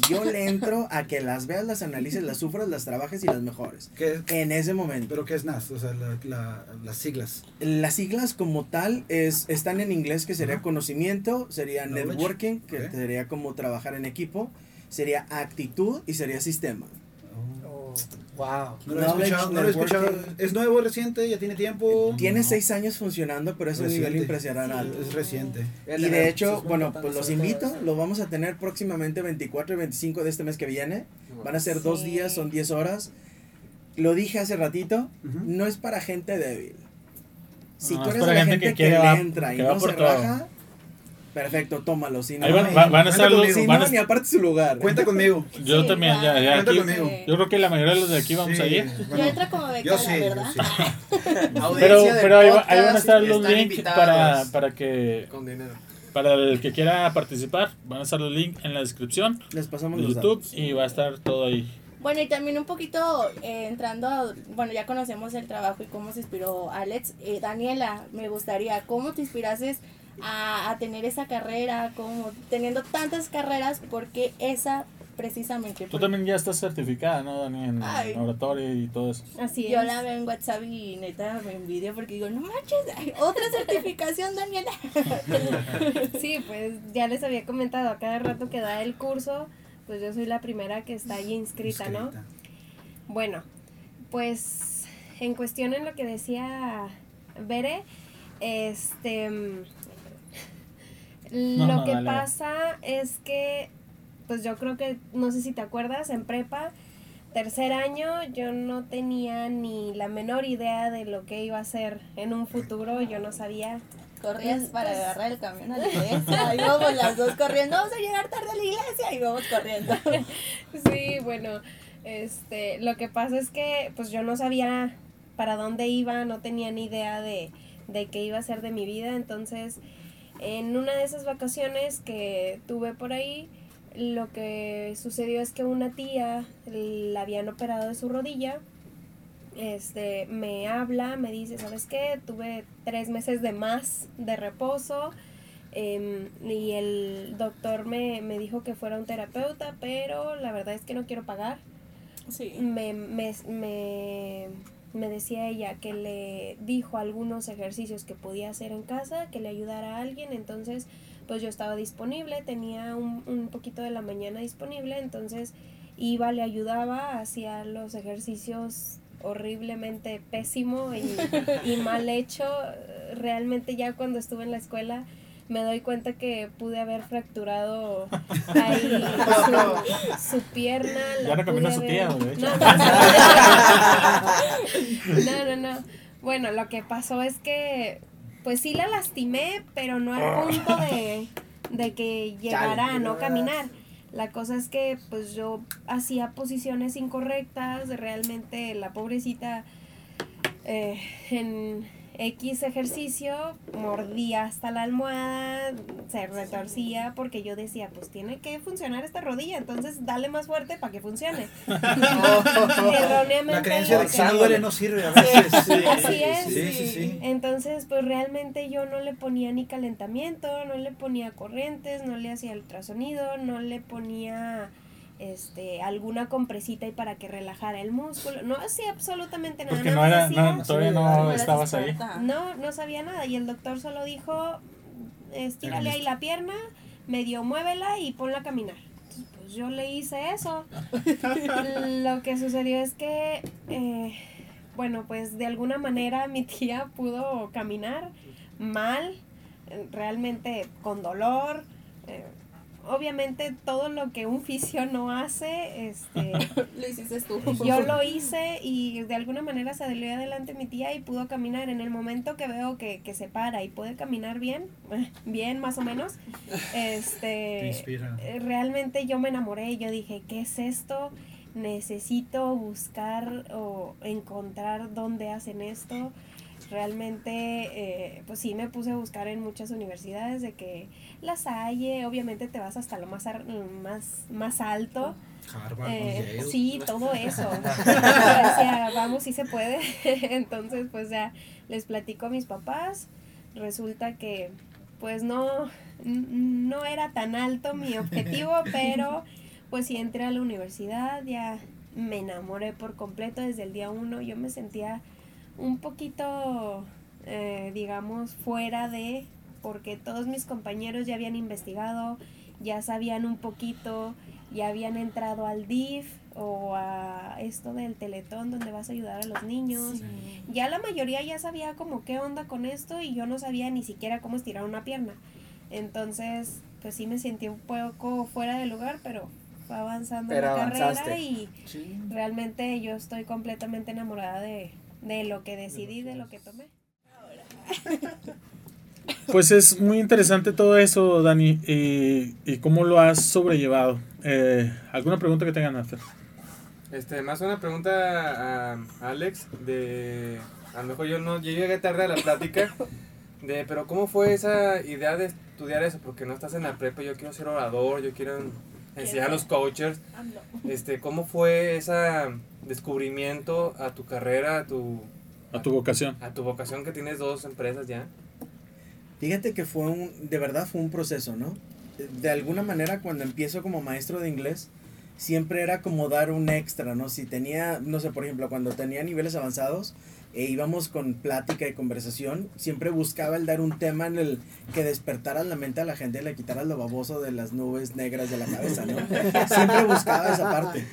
Yo le entro a que las veas, las analices, las sufras, las trabajes y las mejores. ¿Qué- En ese momento. ¿Pero qué es NAS? O sea, la- la- las siglas. Las siglas como tal es, están en inglés que sería conocimiento, sería Knowledge. networking, que sería como trabajar en equipo, sería actitud y sería sistema. Wow. No lo he escuchado, no lo he escuchado. ¿Es nuevo, reciente? ¿Ya tiene tiempo? Tiene No. seis años funcionando, pero es un nivel Reciente. impresionante. Es reciente. Y de hecho, bueno, pues los invito, lo vamos a tener próximamente 24 y 25 de este mes que viene. Van a ser dos Sí. días, son 10 horas. Lo dije hace ratito, Ujú. no es para gente débil. Si No, tú es eres la gente gente que que, quiere le va- entra y que no se todo. raja, perfecto, tómalo. Si no, Ahí van, no, va- van a estar los. si van no, a- ni aparte su lugar. Cuenta conmigo. yo Sí, también, ya, ya Cuenta aquí. conmigo. Yo creo que la mayoría de los de aquí vamos Sí, a ir. Yo bueno, entro como yo becada, sí, yo ¿verdad? sí. Pero, Audiencia del pero ahí, va- ahí van a estar los links para, para que Con dinero. para el que quiera participar. Van a estar los links en la descripción Les pasamos de los YouTube datos. y va a estar todo ahí. Bueno, y también un poquito eh, entrando, a- bueno, ya conocemos el trabajo y cómo se inspiró Alex. Eh, Daniela, me gustaría, ¿cómo te inspiraste a, a tener esa carrera? Como teniendo tantas carreras, porque esa precisamente. Tú porque también ya estás certificada, ¿no, Dani? En Ay. oratoria y todo eso. Así Yo es. la veo en WhatsApp y neta me envidio porque digo, no manches, hay otra certificación, Daniela. Sí, pues ya les había comentado, a cada rato que da el curso, pues yo soy la primera que está ahí inscrita, ¿no? Inscrita. Bueno, pues en cuestión en lo que decía Bere, este No, lo no, que dale. pasa es que pues yo creo que no sé si te acuerdas en prepa tercer año yo no tenía ni la menor idea de lo que iba a hacer en un futuro, yo no sabía Corrías para Pues- agarrar el camión a la iglesia. Ahí vamos las dos corriendo. Vamos a llegar tarde a la iglesia y vamos corriendo. Sí, bueno, este, lo que pasa es que pues yo no sabía para dónde iba, no tenía ni idea de, de qué iba a ser de mi vida, entonces en una de esas vacaciones que tuve por ahí, lo que sucedió es que una tía la habían operado de su rodilla, este, me habla, me dice, ¿sabes qué? Tuve tres meses de más de reposo, Em, y el doctor me, me dijo que fuera un terapeuta, pero la verdad es que no quiero pagar. Sí. Me, me, me, me decía ella que le dijo algunos ejercicios que podía hacer en casa, que le ayudara a alguien, entonces pues yo estaba disponible, tenía un, un poquito de la mañana disponible, entonces iba, le ayudaba, hacía los ejercicios horriblemente pésimo y, y mal hecho. Realmente ya cuando estuve en la escuela me doy cuenta que pude haber fracturado ahí su, su pierna. Ya caminó pude su haber- tía, de hecho. No, no, no, no. Bueno, lo que pasó es que pues sí la lastimé, pero no al punto de, de que llegara a no caminar. La cosa es que pues yo hacía posiciones incorrectas, realmente la pobrecita eh, en X ejercicio mordía hasta la almohada, se retorcía porque yo decía, pues tiene que funcionar esta rodilla, entonces dale más fuerte para que funcione. Erróneamente. La creencia de que si no no sirve a veces. Así es. Sí. Entonces, pues realmente yo no le ponía ni calentamiento, no le ponía corrientes, no le hacía ultrasonido, no le ponía este alguna compresita y para que relajara el músculo, no hacía absolutamente nada. Porque nada no más era, no, todavía no estabas ahí. no, no sabía nada y el doctor solo dijo, estírale ahí la pierna, medio muévela y ponla a caminar. Entonces, Pues yo le hice eso. Lo que sucedió es que, eh, bueno, pues de alguna manera mi tía pudo caminar mal, eh, realmente con dolor. eh, obviamente todo lo que un fisio no hace, este, Lo hiciste tú. yo lo hice y de alguna manera se salió adelante mi tía y pudo caminar. En el momento que veo que, que se para y puede caminar bien, bien más o menos, Te este, inspira. realmente yo me enamoré y yo dije, ¿qué es esto? Necesito buscar o encontrar dónde hacen esto. Realmente, eh, pues sí, me puse a buscar en muchas universidades de que las hay, obviamente te vas hasta lo más, ar- más, más alto. Harvard, Eh, Yale. sí, todo eso. Decía, vamos, sí se puede. Entonces, pues ya les platico a mis papás. Resulta que, pues no, no era tan alto mi objetivo, pero pues sí entré a la universidad, ya me enamoré por completo desde el día uno. Yo me sentía un poquito, eh, digamos, fuera de, porque todos mis compañeros ya habían investigado, ya sabían un poquito, ya habían entrado al DIF o a esto del Teletón donde vas a ayudar a los niños. Ya la mayoría ya sabía como qué onda con esto y yo no sabía ni siquiera cómo estirar una pierna. Entonces, pues sí me sentí un poco fuera de lugar, pero fue avanzando Pero la carrera y realmente yo estoy completamente enamorada de, de lo que decidí, de lo que tomé. Pues es muy interesante todo eso, Dani, y, y cómo lo has sobrellevado. Eh, ¿Alguna pregunta que tengan, After? Este, más una pregunta a Alex de a lo mejor yo no yo llegué tarde a la plática de pero cómo fue esa idea de estudiar eso porque no estás en la prepa yo quiero ser orador yo quiero enseñar a los coaches este cómo fue ese descubrimiento a tu carrera a tu A tu vocación. a tu vocación que tienes dos empresas ya Fíjate que fue un, de verdad fue un proceso, ¿no? De alguna manera cuando empiezo como maestro de inglés, siempre era como dar un extra, ¿no? Si tenía, no sé, por ejemplo, cuando tenía niveles avanzados e íbamos con plática y conversación, siempre buscaba el dar un tema en el que despertara la mente a la gente y le quitara lo baboso de las nubes negras de la cabeza, ¿no? Siempre buscaba esa parte.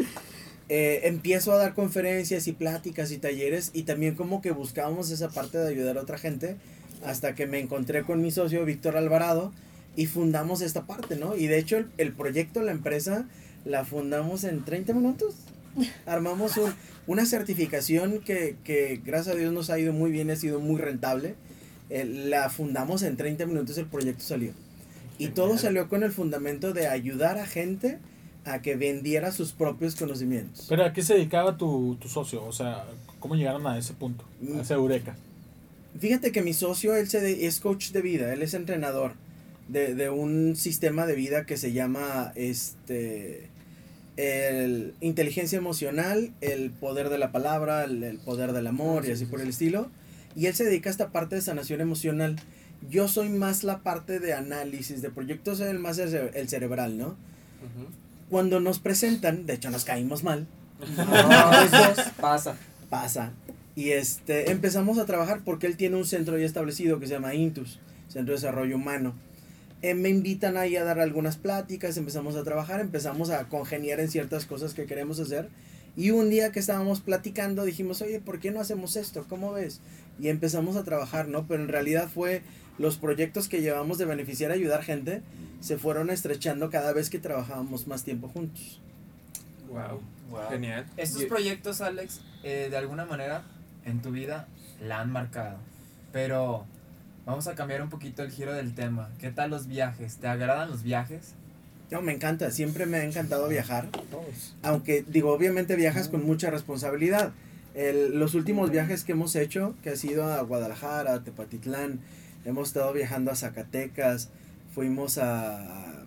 Eh, empiezo a dar conferencias y pláticas y talleres y también como que buscábamos esa parte de ayudar a otra gente hasta que me encontré con mi socio Víctor Alvarado y fundamos esta parte, ¿no? Y de hecho el, el proyecto, la empresa, la fundamos en 30 minutos. Armamos un, una certificación que, que, gracias a Dios nos ha ido muy bien, ha sido muy rentable. Eh, la fundamos en 30 minutos, el proyecto salió. Y todo salió con el fundamento de ayudar a gente a que vendiera sus propios conocimientos. Pero ¿a qué se dedicaba tu, tu socio? O sea, ¿cómo llegaron a ese punto? A ese eureka. Fíjate que mi socio, él se de- es coach de vida, él es entrenador de, de un sistema de vida que se llama este el inteligencia emocional, el poder de la palabra, el, el poder del amor y así por el estilo. Y él se dedica a esta parte de sanación emocional. Yo soy más la parte de análisis de proyectos, el más el, cere- el cerebral, ¿no? Cuando nos presentan, de hecho nos caímos mal, No, dos, pasa. pasa. Y este, empezamos a trabajar porque él tiene un centro ya establecido que se llama Intus, Centro de Desarrollo Humano. Eh, me invitan ahí a dar algunas pláticas, empezamos a trabajar, empezamos a congeniar en ciertas cosas que queremos hacer. Y un día que estábamos platicando dijimos, oye, ¿por qué no hacemos esto? ¿Cómo ves? Y empezamos a trabajar, ¿no? Pero en realidad fue los proyectos que llevamos de beneficiar, ayudar gente, se fueron estrechando cada vez que trabajábamos más tiempo juntos. Wow. Wow. Genial. Estos Y- proyectos, Alex, eh, de alguna manera en tu vida la han marcado. Pero vamos a cambiar un poquito el giro del tema. ¿Qué tal los viajes? ¿Te agradan los viajes? No, me encanta, siempre me ha encantado viajar. Todos. aunque digo, obviamente viajas con mucha responsabilidad. El- los últimos viajes que hemos hecho, que ha sido a Guadalajara, a Tepatitlán, hemos estado viajando a Zacatecas, fuimos a...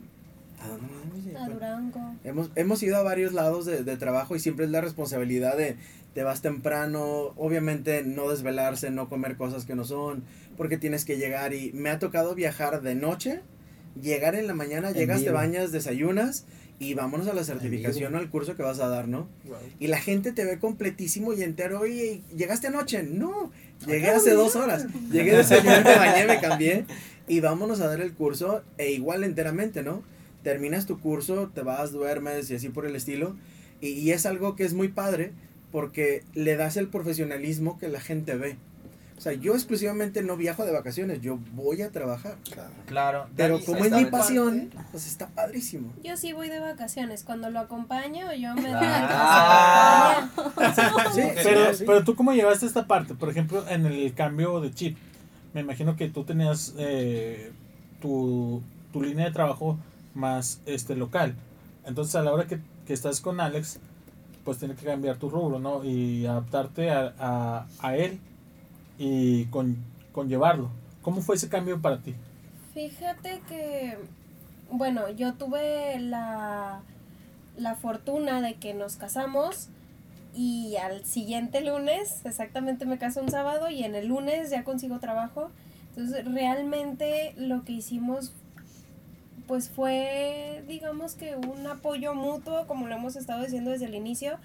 ¿a Durango. Hemos, hemos ido a varios lados de, de trabajo y siempre es la responsabilidad de te vas temprano, obviamente no desvelarse, no comer cosas que no son, porque tienes que llegar y me ha tocado viajar de noche, llegar en la mañana, En llegas, te vivo. bañas, desayunas y vámonos a la certificación o al curso que vas a dar, ¿no? Y la gente te ve completísimo y entero, oye, ¿llegaste anoche? No, llegué hace dos horas, llegué desayuné, me bañé, me cambié y vámonos a dar el curso e igual enteramente, ¿no? terminas tu curso, te vas, duermes y así por el estilo. Y, y es algo que es muy padre porque le das el profesionalismo que la gente ve. O sea, yo exclusivamente no viajo de vacaciones, yo voy a trabajar. Claro. Pero Dani, como es mi parte- pasión, pues está padrísimo. Yo sí voy de vacaciones. Cuando lo acompaño, yo me Ah. Sí, Pero, sí. pero tú cómo llevaste esta parte, por ejemplo, en el cambio de chip. Me imagino que tú tenías eh, tu, tu línea de trabajo más este local. Entonces a la hora que, que estás con Alex, pues tienes que cambiar tu rubro, ¿no? Y adaptarte a, a, a él y con, conllevarlo. ¿Cómo fue ese cambio para ti? Fíjate que, bueno, yo tuve la, la fortuna de que nos casamos y al siguiente lunes, exactamente me caso un sábado y en el lunes ya consigo trabajo. Entonces realmente lo que hicimos pues fue digamos que un apoyo mutuo como lo hemos estado diciendo desde el inicio.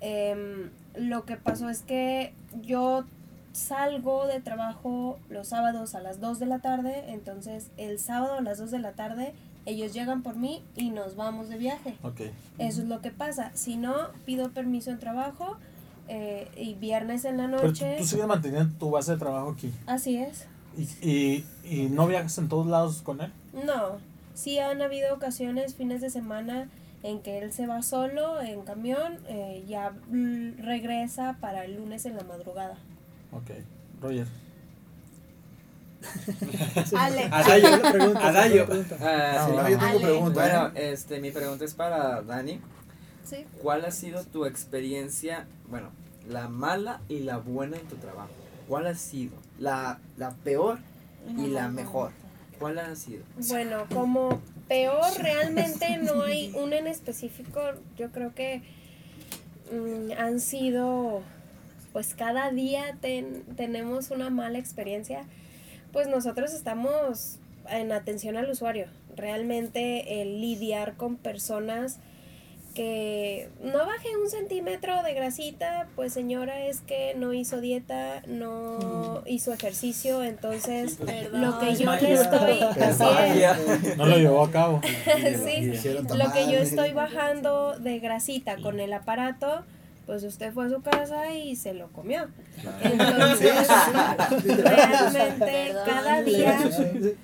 Em, lo que pasó es que yo salgo de trabajo los sábados a las 2 de la tarde, entonces el sábado a las 2 de la tarde ellos llegan por mí y nos vamos de viaje. Ok. Eso es lo que pasa. Si no, pido permiso en trabajo eh, y viernes en la Pero tú, noche. tú sigues manteniendo tu base de trabajo aquí. Así es. ¿Y, y, y no viajas en todos lados con él? No, sí han habido ocasiones, fines de semana, en que él se va solo en camión, eh, ya mm, regresa para el lunes en la madrugada. Ok. Roger. Ale. Adayo, pregunta, Adayo. pregunta. Ah, sí. No, yo tengo Ale. pregunta. Bueno, ¿eh? este, mi pregunta es para Dani. Sí. ¿Cuál ha sido tu experiencia, bueno, la mala y la buena en tu trabajo? ¿Cuál ha sido? La, la peor y la mejor. ¿Cuál ha sido? Bueno, como peor realmente no hay una en específico. Yo creo que mm, han sido, pues cada día ten- tenemos una mala experiencia. Pues nosotros estamos en atención al usuario. Realmente el lidiar con personas que no baje un centímetro de grasita, pues señora es que no hizo dieta, no hizo ejercicio, entonces lo que yo le estoy es. No lo llevó a cabo. Sí, lo que yo estoy bajando de grasita con el aparato, pues usted fue a su casa y se lo comió. Entonces, realmente cada día,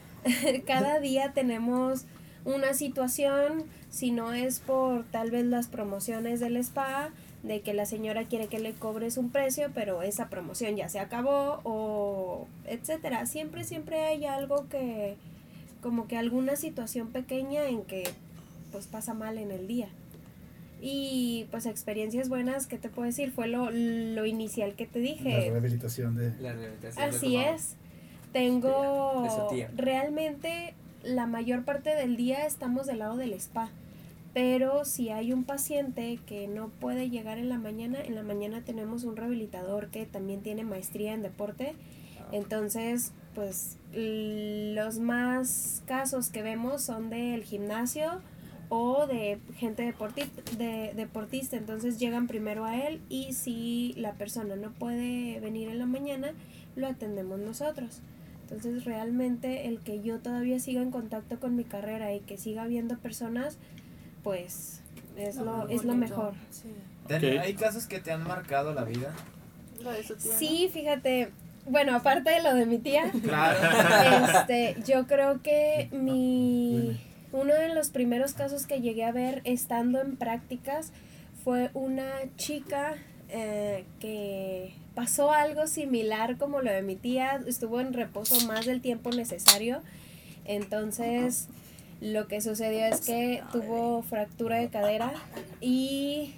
cada día tenemos una situación, si no es por tal vez las promociones del spa, de que la señora quiere que le cobres un precio, pero esa promoción ya se acabó o etcétera. Siempre, siempre hay algo que, como que alguna situación pequeña en que pues pasa mal en el día. Y pues experiencias buenas, ¿qué te puedo decir? Fue lo, lo inicial que te La dije. rehabilitación de... La rehabilitación de Así mamá. es. De Tengo tía. realmente la mayor parte del día estamos del lado del spa. Pero si hay un paciente que no puede llegar en la mañana, en la mañana tenemos un rehabilitador que también tiene maestría en deporte. Entonces, pues los más casos que vemos son del gimnasio o de gente deporti- de, deportista. Entonces llegan primero a él y si la persona no puede venir en la mañana, lo atendemos nosotros. Entonces realmente el que yo todavía siga en contacto con mi carrera y que siga viendo personas, pues es lo, es lo mejor. Sí. ¿Hay casos que te han marcado la vida? Lo de su tía. ¿no? Sí, fíjate, bueno, aparte de lo de mi tía, Claro. este, yo creo que mi uno de los primeros casos que llegué a ver estando en prácticas fue una chica eh, que pasó algo similar como lo de mi tía, estuvo en reposo más del tiempo necesario, entonces lo que sucedió es que tuvo fractura de cadera y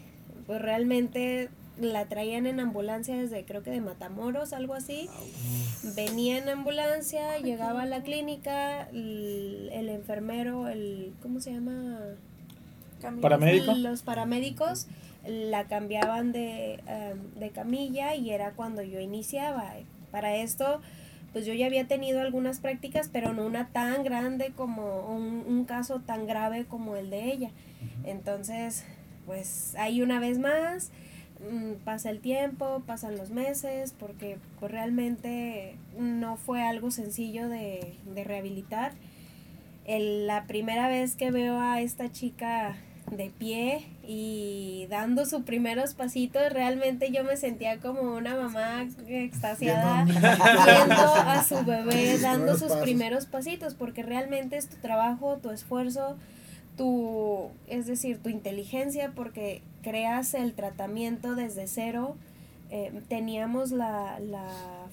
pues realmente la traían en ambulancia desde creo que de Matamoros, algo así. Venía en ambulancia, llegaba a la clínica, el, el enfermero, el ¿cómo se llama? Paramédico. Los paramédicos la cambiaban de, em, de camilla y era cuando yo iniciaba. Para esto, pues yo ya había tenido algunas prácticas, pero no una tan grande como un, un caso tan grave como el de ella. Entonces, pues ahí una vez más, pasa el tiempo, pasan los meses, porque pues realmente no fue algo sencillo de, de rehabilitar. El- la primera vez que veo a esta chica de pie y dando sus primeros pasitos, realmente yo me sentía como una mamá extasiada Viendo a su bebé dando sus primeros pasitos, porque realmente es tu trabajo, tu esfuerzo, tu, es decir, tu inteligencia, porque creas el tratamiento desde cero. Eh, teníamos la, la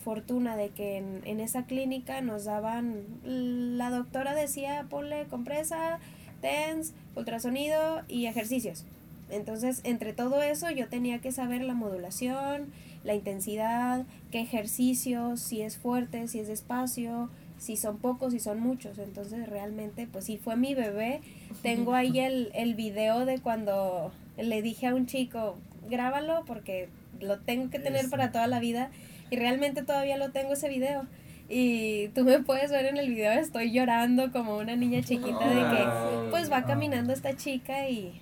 fortuna de que en, en esa clínica nos daban, la doctora decía, ponle compresa, TENS, ultrasonido y ejercicios. Entonces, entre todo eso, yo tenía que saber la modulación, la intensidad, qué ejercicios, si es fuerte, si es despacio, si son pocos, si son muchos. Entonces, realmente, pues sí, fue mi bebé. Tengo ahí el, el video de cuando le dije a un chico, grábalo porque lo tengo que tener Eso. para toda la vida. Y realmente todavía lo tengo ese video. Y tú me puedes ver en el video, estoy llorando como una niña chiquita de que pues va caminando esta chica y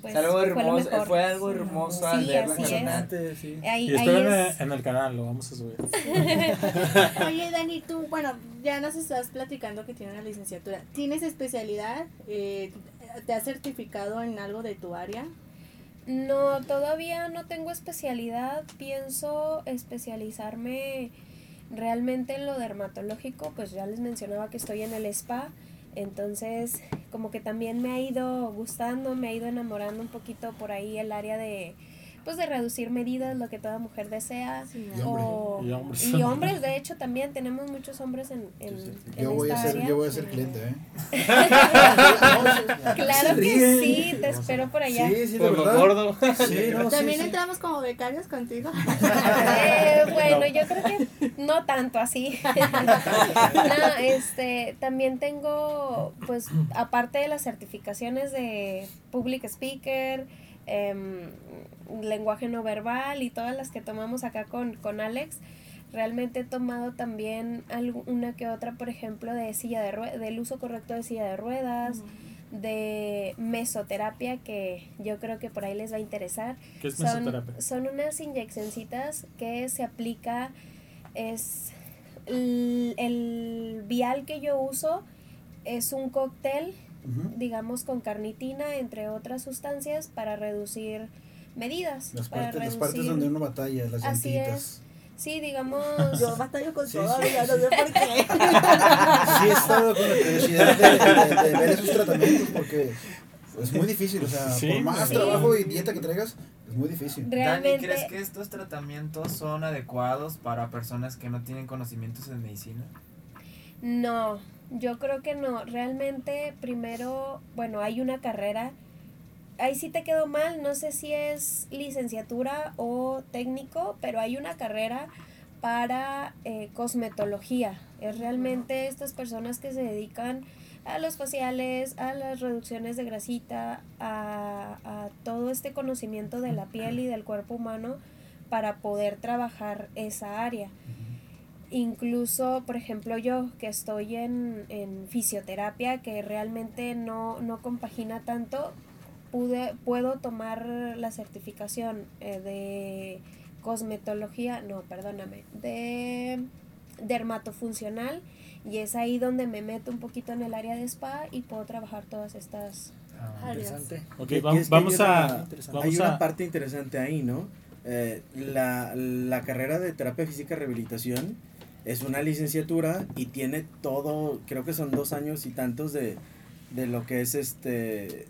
pues Es algo fue hermoso, algo hermoso al Sí, verlo es. persona. Antes, sí. Ahí, Y ahí esperen es. en el canal, lo vamos a subir. Oye, Dani, tú, bueno, ya nos estás platicando que tienes una licenciatura. ¿Tienes especialidad? Eh, ¿Te has certificado en algo de tu área? No, todavía no tengo especialidad. Pienso especializarme realmente en lo dermatológico. Pues ya les mencionaba que estoy en el spa. Entonces, como que también me ha ido gustando, me ha ido enamorando un poquito por ahí el área de pues de reducir medidas, lo que toda mujer desea. Y O- Y hombres. y hombres, de hecho, también tenemos muchos hombres en, en, en Yo voy, a esta ser, área. yo voy a ser cliente, ¿eh? Claro que sí, te espero por allá. Sí, sí, de Por verdad. gordo. Sí, no, sí, También sí. entramos como becarios contigo. Eh, bueno, yo creo que no tanto así. no, este, también tengo, pues, aparte de las certificaciones de public speaker, em, lenguaje no verbal y todas las que tomamos acá con, con Alex, realmente he tomado también algu- una que otra, por ejemplo, de silla de del uso correcto de silla de ruedas, de mesoterapia que yo creo que por ahí les va a interesar. ¿Qué es Son, mesoterapia? son unas inyeccioncitas que se aplica, es el, el vial que yo uso es un cóctel, Ujú. digamos con carnitina, entre otras sustancias, para reducir medidas. Las para partes, las partes reducir- donde uno batalla, las Así llantitas. Sí, digamos... Yo batallo con Sí, todo, sí. ya no sé por qué. Sí he estado con la curiosidad de, de- de ver esos tratamientos porque es muy difícil, o sea, Sí, por más sí. trabajo y dieta que traigas, es muy difícil. Dani, Realmente... ¿crees que estos tratamientos son adecuados para personas que no tienen conocimientos en medicina? No, yo creo que no. Realmente, primero, bueno, hay una carrera. Ahí sí te quedó mal, no sé si es licenciatura o técnico, pero hay una carrera para eh, cosmetología. Es realmente estas personas que se dedican a los faciales, a las reducciones de grasita, a, a todo este conocimiento de la piel y del cuerpo humano para poder trabajar esa área. Incluso, por ejemplo, yo que estoy en, en fisioterapia, que realmente no, no compagina tanto, pude, puedo tomar la certificación eh, de cosmetología, no, perdóname, de dermatofuncional y es ahí donde me meto un poquito en el área de spa y puedo trabajar todas estas Ah, Áreas. Interesante. Ok, Y vam- es que vamos hay a. una- Hay una parte interesante ahí, ¿no? Eh, la, la carrera de terapia física rehabilitación es una licenciatura y tiene todo, creo que son dos años y tantos de, de lo que es este,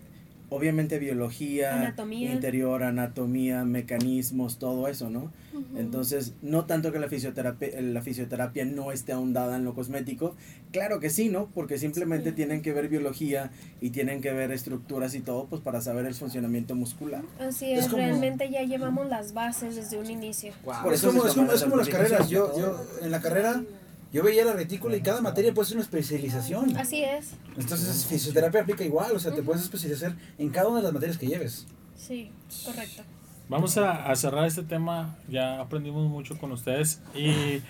obviamente biología, Anatomía. interior, anatomía, mecanismos, todo eso, ¿no? Entonces, no tanto que la fisioterapia, la fisioterapia no esté ahondada en lo cosmético, claro que sí, ¿no? Porque simplemente Sí. tienen que ver biología y tienen que ver estructuras y todo, pues para saber el funcionamiento muscular. Así Es es, como- realmente ya llevamos las bases desde un inicio. Por es eso como, se es como, es como las carreras. Yo, yo en la carrera yo veía la retícula y cada materia puede ser una especialización. Así es, Entonces fisioterapia aplica igual, o sea, te puedes especializar en cada una de las materias que lleves. sí, correcto. Vamos a, a cerrar este tema. Ya aprendimos mucho con ustedes. Y Ay,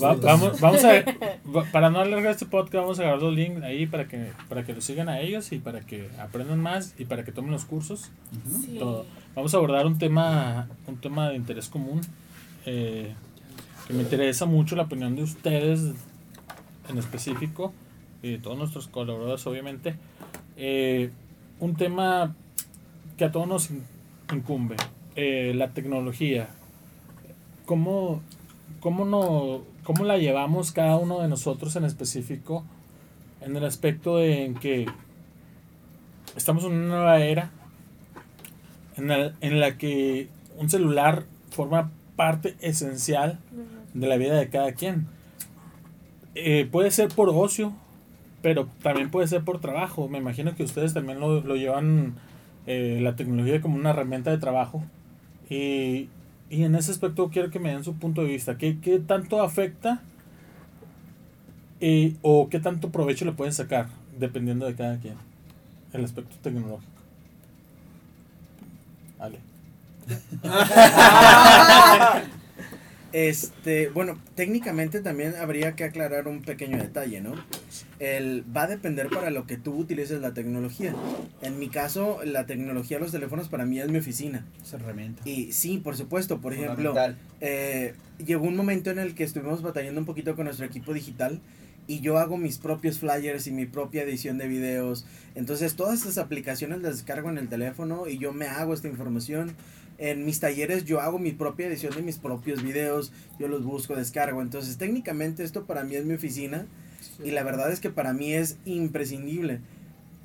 va- vamos, vamos a. va- Para no alargar este podcast, vamos a agarrar los links ahí para que, para que los sigan a ellos y para que aprendan más y para que tomen los cursos. Sí. todo. Vamos a abordar un tema, un tema de interés común. eh, que me interesa mucho la opinión de ustedes en específico y de todos nuestros colaboradores, obviamente. Eh, un tema que a todos nos in- incumbe, eh, la tecnología. ¿Cómo, cómo, no, ¿Cómo la llevamos cada uno de nosotros en específico en el aspecto de en que estamos en una nueva era en la, en la que un celular forma parte esencial de la vida de cada quien. Eh, puede ser por ocio, pero también puede ser por trabajo. Me imagino que ustedes también lo, lo llevan eh, la tecnología como una herramienta de trabajo. Y, y en ese aspecto quiero que me den su punto de vista. ¿Qué, qué tanto afecta eh, o qué tanto provecho le pueden sacar dependiendo de cada quien? El aspecto tecnológico. Vale. Este, bueno, técnicamente también habría que aclarar un pequeño detalle, ¿no? El, va a depender para lo que tú utilices la tecnología. En mi caso, la tecnología de los teléfonos para mí es mi oficina. Esa herramienta. Y sí, por supuesto, por ejemplo, eh, llegó un momento en el que estuvimos batallando un poquito con nuestro equipo digital y yo hago mis propios flyers y mi propia edición de videos. Entonces todas estas aplicaciones las descargo en el teléfono y yo me hago esta información. En mis talleres yo hago mi propia edición de mis propios videos, yo los busco, descargo. Entonces técnicamente esto para mí es mi oficina y la verdad es que para mí es imprescindible.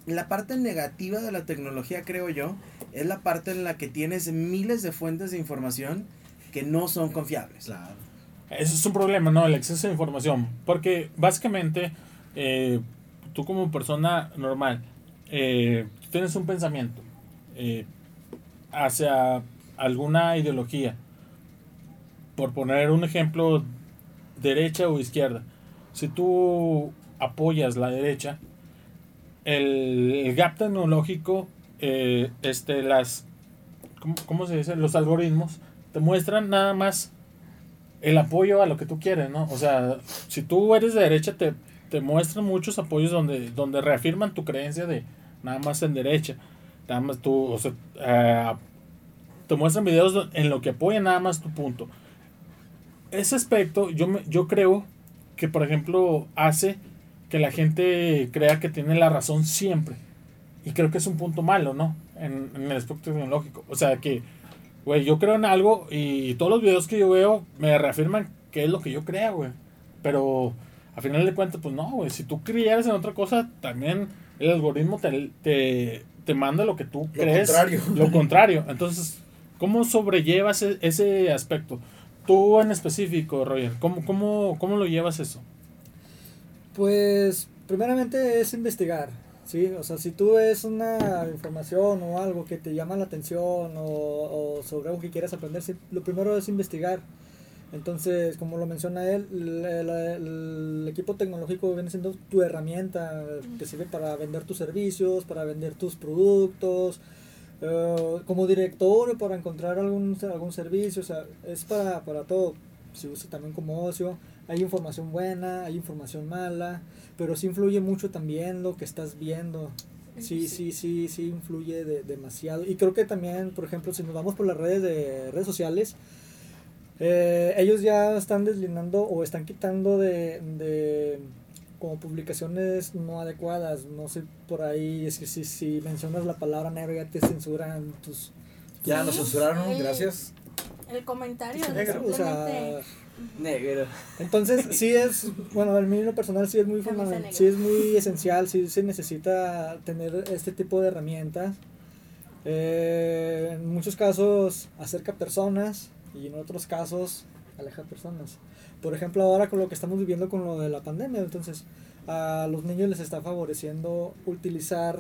La parte negativa de la tecnología, creo yo, es la parte en la que tienes miles de fuentes de información que no son confiables. Claro. Eso es un problema, ¿no? El exceso de información. Porque básicamente, eh, tú como persona normal, eh, tienes un pensamiento eh, hacia alguna ideología. Por poner un ejemplo, derecha o izquierda. Si tú apoyas la derecha, el, el gap tecnológico, eh, este, las, ¿cómo, cómo se dice? Los algoritmos te muestran nada más el apoyo a lo que tú quieres, ¿no? O sea, si tú eres de derecha, te, te muestran muchos apoyos donde, donde reafirman tu creencia de nada más en derecha. Nada más tú, o sea, eh, te muestran videos en lo que apoyan nada más tu punto. Ese aspecto, yo, me- yo creo que, por ejemplo, hace que la gente crea que tiene la razón siempre. Y creo que es un punto malo, ¿no? En, en el aspecto tecnológico. O sea, que, güey, yo creo en algo y todos los videos que yo veo me reafirman que es lo que yo creo, güey. Pero a final de cuentas, pues no, güey. Si tú creyeras en otra cosa, también el algoritmo te, te, te manda lo que tú Lo crees. contrario. Lo contrario. Entonces, ¿cómo sobrellevas e- ese aspecto? Tú en específico, Roger, ¿cómo, cómo, cómo lo llevas eso? Pues, primeramente es investigar, ¿sí? O sea, si tú ves una información o algo que te llama la atención o, sobre algo que quieres aprender, lo primero es investigar. Entonces, como lo menciona él, el equipo tecnológico viene siendo tu herramienta, te sirve para vender tus servicios, para vender tus productos, eh, como directorio para encontrar algún, algún servicio, o sea, es para, para todo. Se usa también como ocio. Hay información buena, hay información mala, pero sí influye mucho también lo que estás viendo. Sí, sí, sí, sí influye de- demasiado. Y creo que también, por ejemplo, si nos vamos por las redes de redes sociales, eh, ellos ya están deslindando o están quitando de, de como publicaciones no adecuadas. No sé por ahí, es que si, si mencionas la palabra negro ya te censuran tus... Ya nos censuraron, el- gracias. El comentario, negro, o sea. Negro. Entonces, sí es, bueno, el mío personal sí es muy fundamental, sí es muy esencial, sí se necesita tener este tipo de herramientas. Eh, en muchos casos acerca personas y en otros casos aleja personas. Por ejemplo, ahora con lo que estamos viviendo con lo de la pandemia, entonces a los niños les está favoreciendo utilizar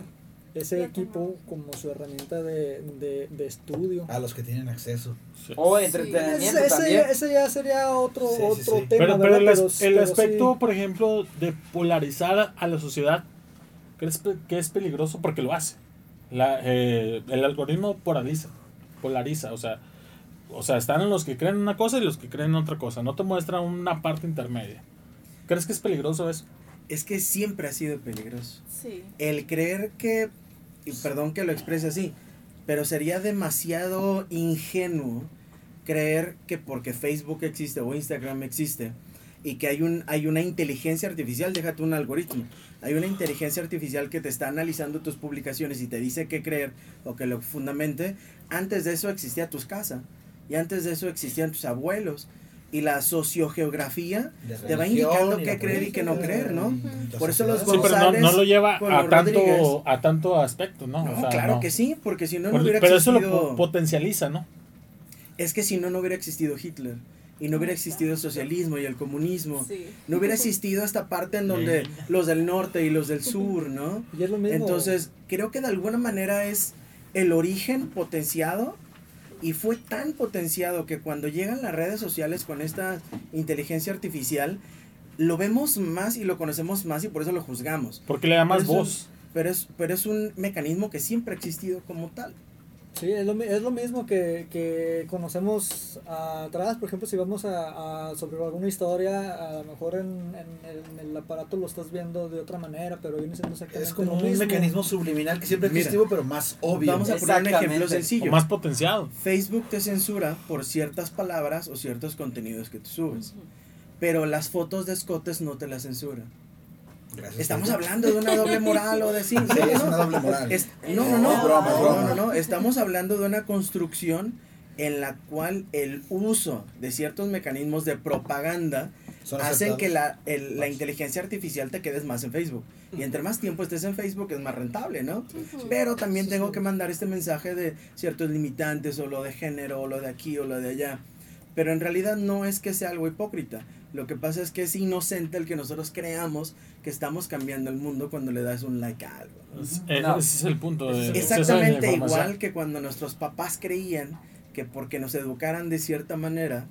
ese equipo como su herramienta de, de, de estudio. A los que tienen acceso. O Sí. entretenimiento Ese, ese también. ya, ese ya sería otro, Sí, sí, otro sí. tema. Pero, el, Pero- aspecto, sí. por ejemplo, de polarizar a la sociedad, ¿crees pe- que es peligroso? Porque lo hace. La, eh, el algoritmo polariza, polariza, o sea, o sea, están los que creen una cosa y los que creen otra cosa, no te muestra una parte intermedia. ¿Crees que es peligroso eso? Es que siempre ha sido peligroso. Sí. El creer que, y perdón que lo exprese así, pero sería demasiado ingenuo creer que porque Facebook existe o Instagram existe y que hay, un, hay una inteligencia artificial, déjate un algoritmo, hay una inteligencia artificial que te está analizando tus publicaciones y te dice qué creer o que lo fundamente, antes de eso existía tus casas y antes de eso existían tus abuelos y la sociogeografía de Te va indicando qué la creer y qué no creer, ¿no? la Por eso los Sí, pero no, González no lo lleva a tanto, a tanto aspecto, ¿no? No, O sea, claro no. que sí, porque si no, no hubiera pero eso existido... lo po- potencializa, ¿no? Es que si no, no hubiera existido Hitler. Y no hubiera existido el socialismo y el comunismo. Sí. No hubiera existido esta parte en donde los del norte y los del sur, ¿no? Y es lo mismo. Entonces, creo que de alguna manera es el origen potenciado y fue tan potenciado que cuando llegan las redes sociales con esta inteligencia artificial, lo vemos más y lo conocemos más y por eso lo juzgamos. Porque le da más voz. Pero es, pero es un mecanismo que siempre ha existido como tal. Sí, es lo, es lo mismo que, que conocemos atrás. Por ejemplo, si vamos a, a sobre alguna historia, a lo mejor en, en el, en el aparato lo estás viendo de otra manera, pero viene siendo exactamente Es como lo un mismo. mecanismo subliminal que siempre existido, pero más obvio. Vamos a poner un ejemplo. O sencillo. más potenciado. Facebook te censura por ciertas palabras o ciertos contenidos que tú subes. Pero las fotos de escotes no te las censura. Gracias, Estamos hablando de una doble moral o de sí. Sí, es una doble moral. Es- no, no, no, Es broma, es no, broma. no, no, Estamos hablando de una construcción en la cual el uso de ciertos mecanismos de propaganda Son hacen aceptados. que la, el- la inteligencia artificial te quedes más en Facebook. Y entre más tiempo estés en Facebook es más rentable, ¿no? Pero también tengo que mandar este mensaje de ciertos limitantes o lo de género o lo de aquí o lo de allá. Pero en realidad no es que sea algo hipócrita. Lo que pasa es que es inocente el que nosotros creamos que estamos cambiando el mundo cuando le das un like a algo. ¿no? Es- eh, No. Ese es el punto. de Exactamente igual que cuando nuestros papás creían que porque nos educaran de cierta manera,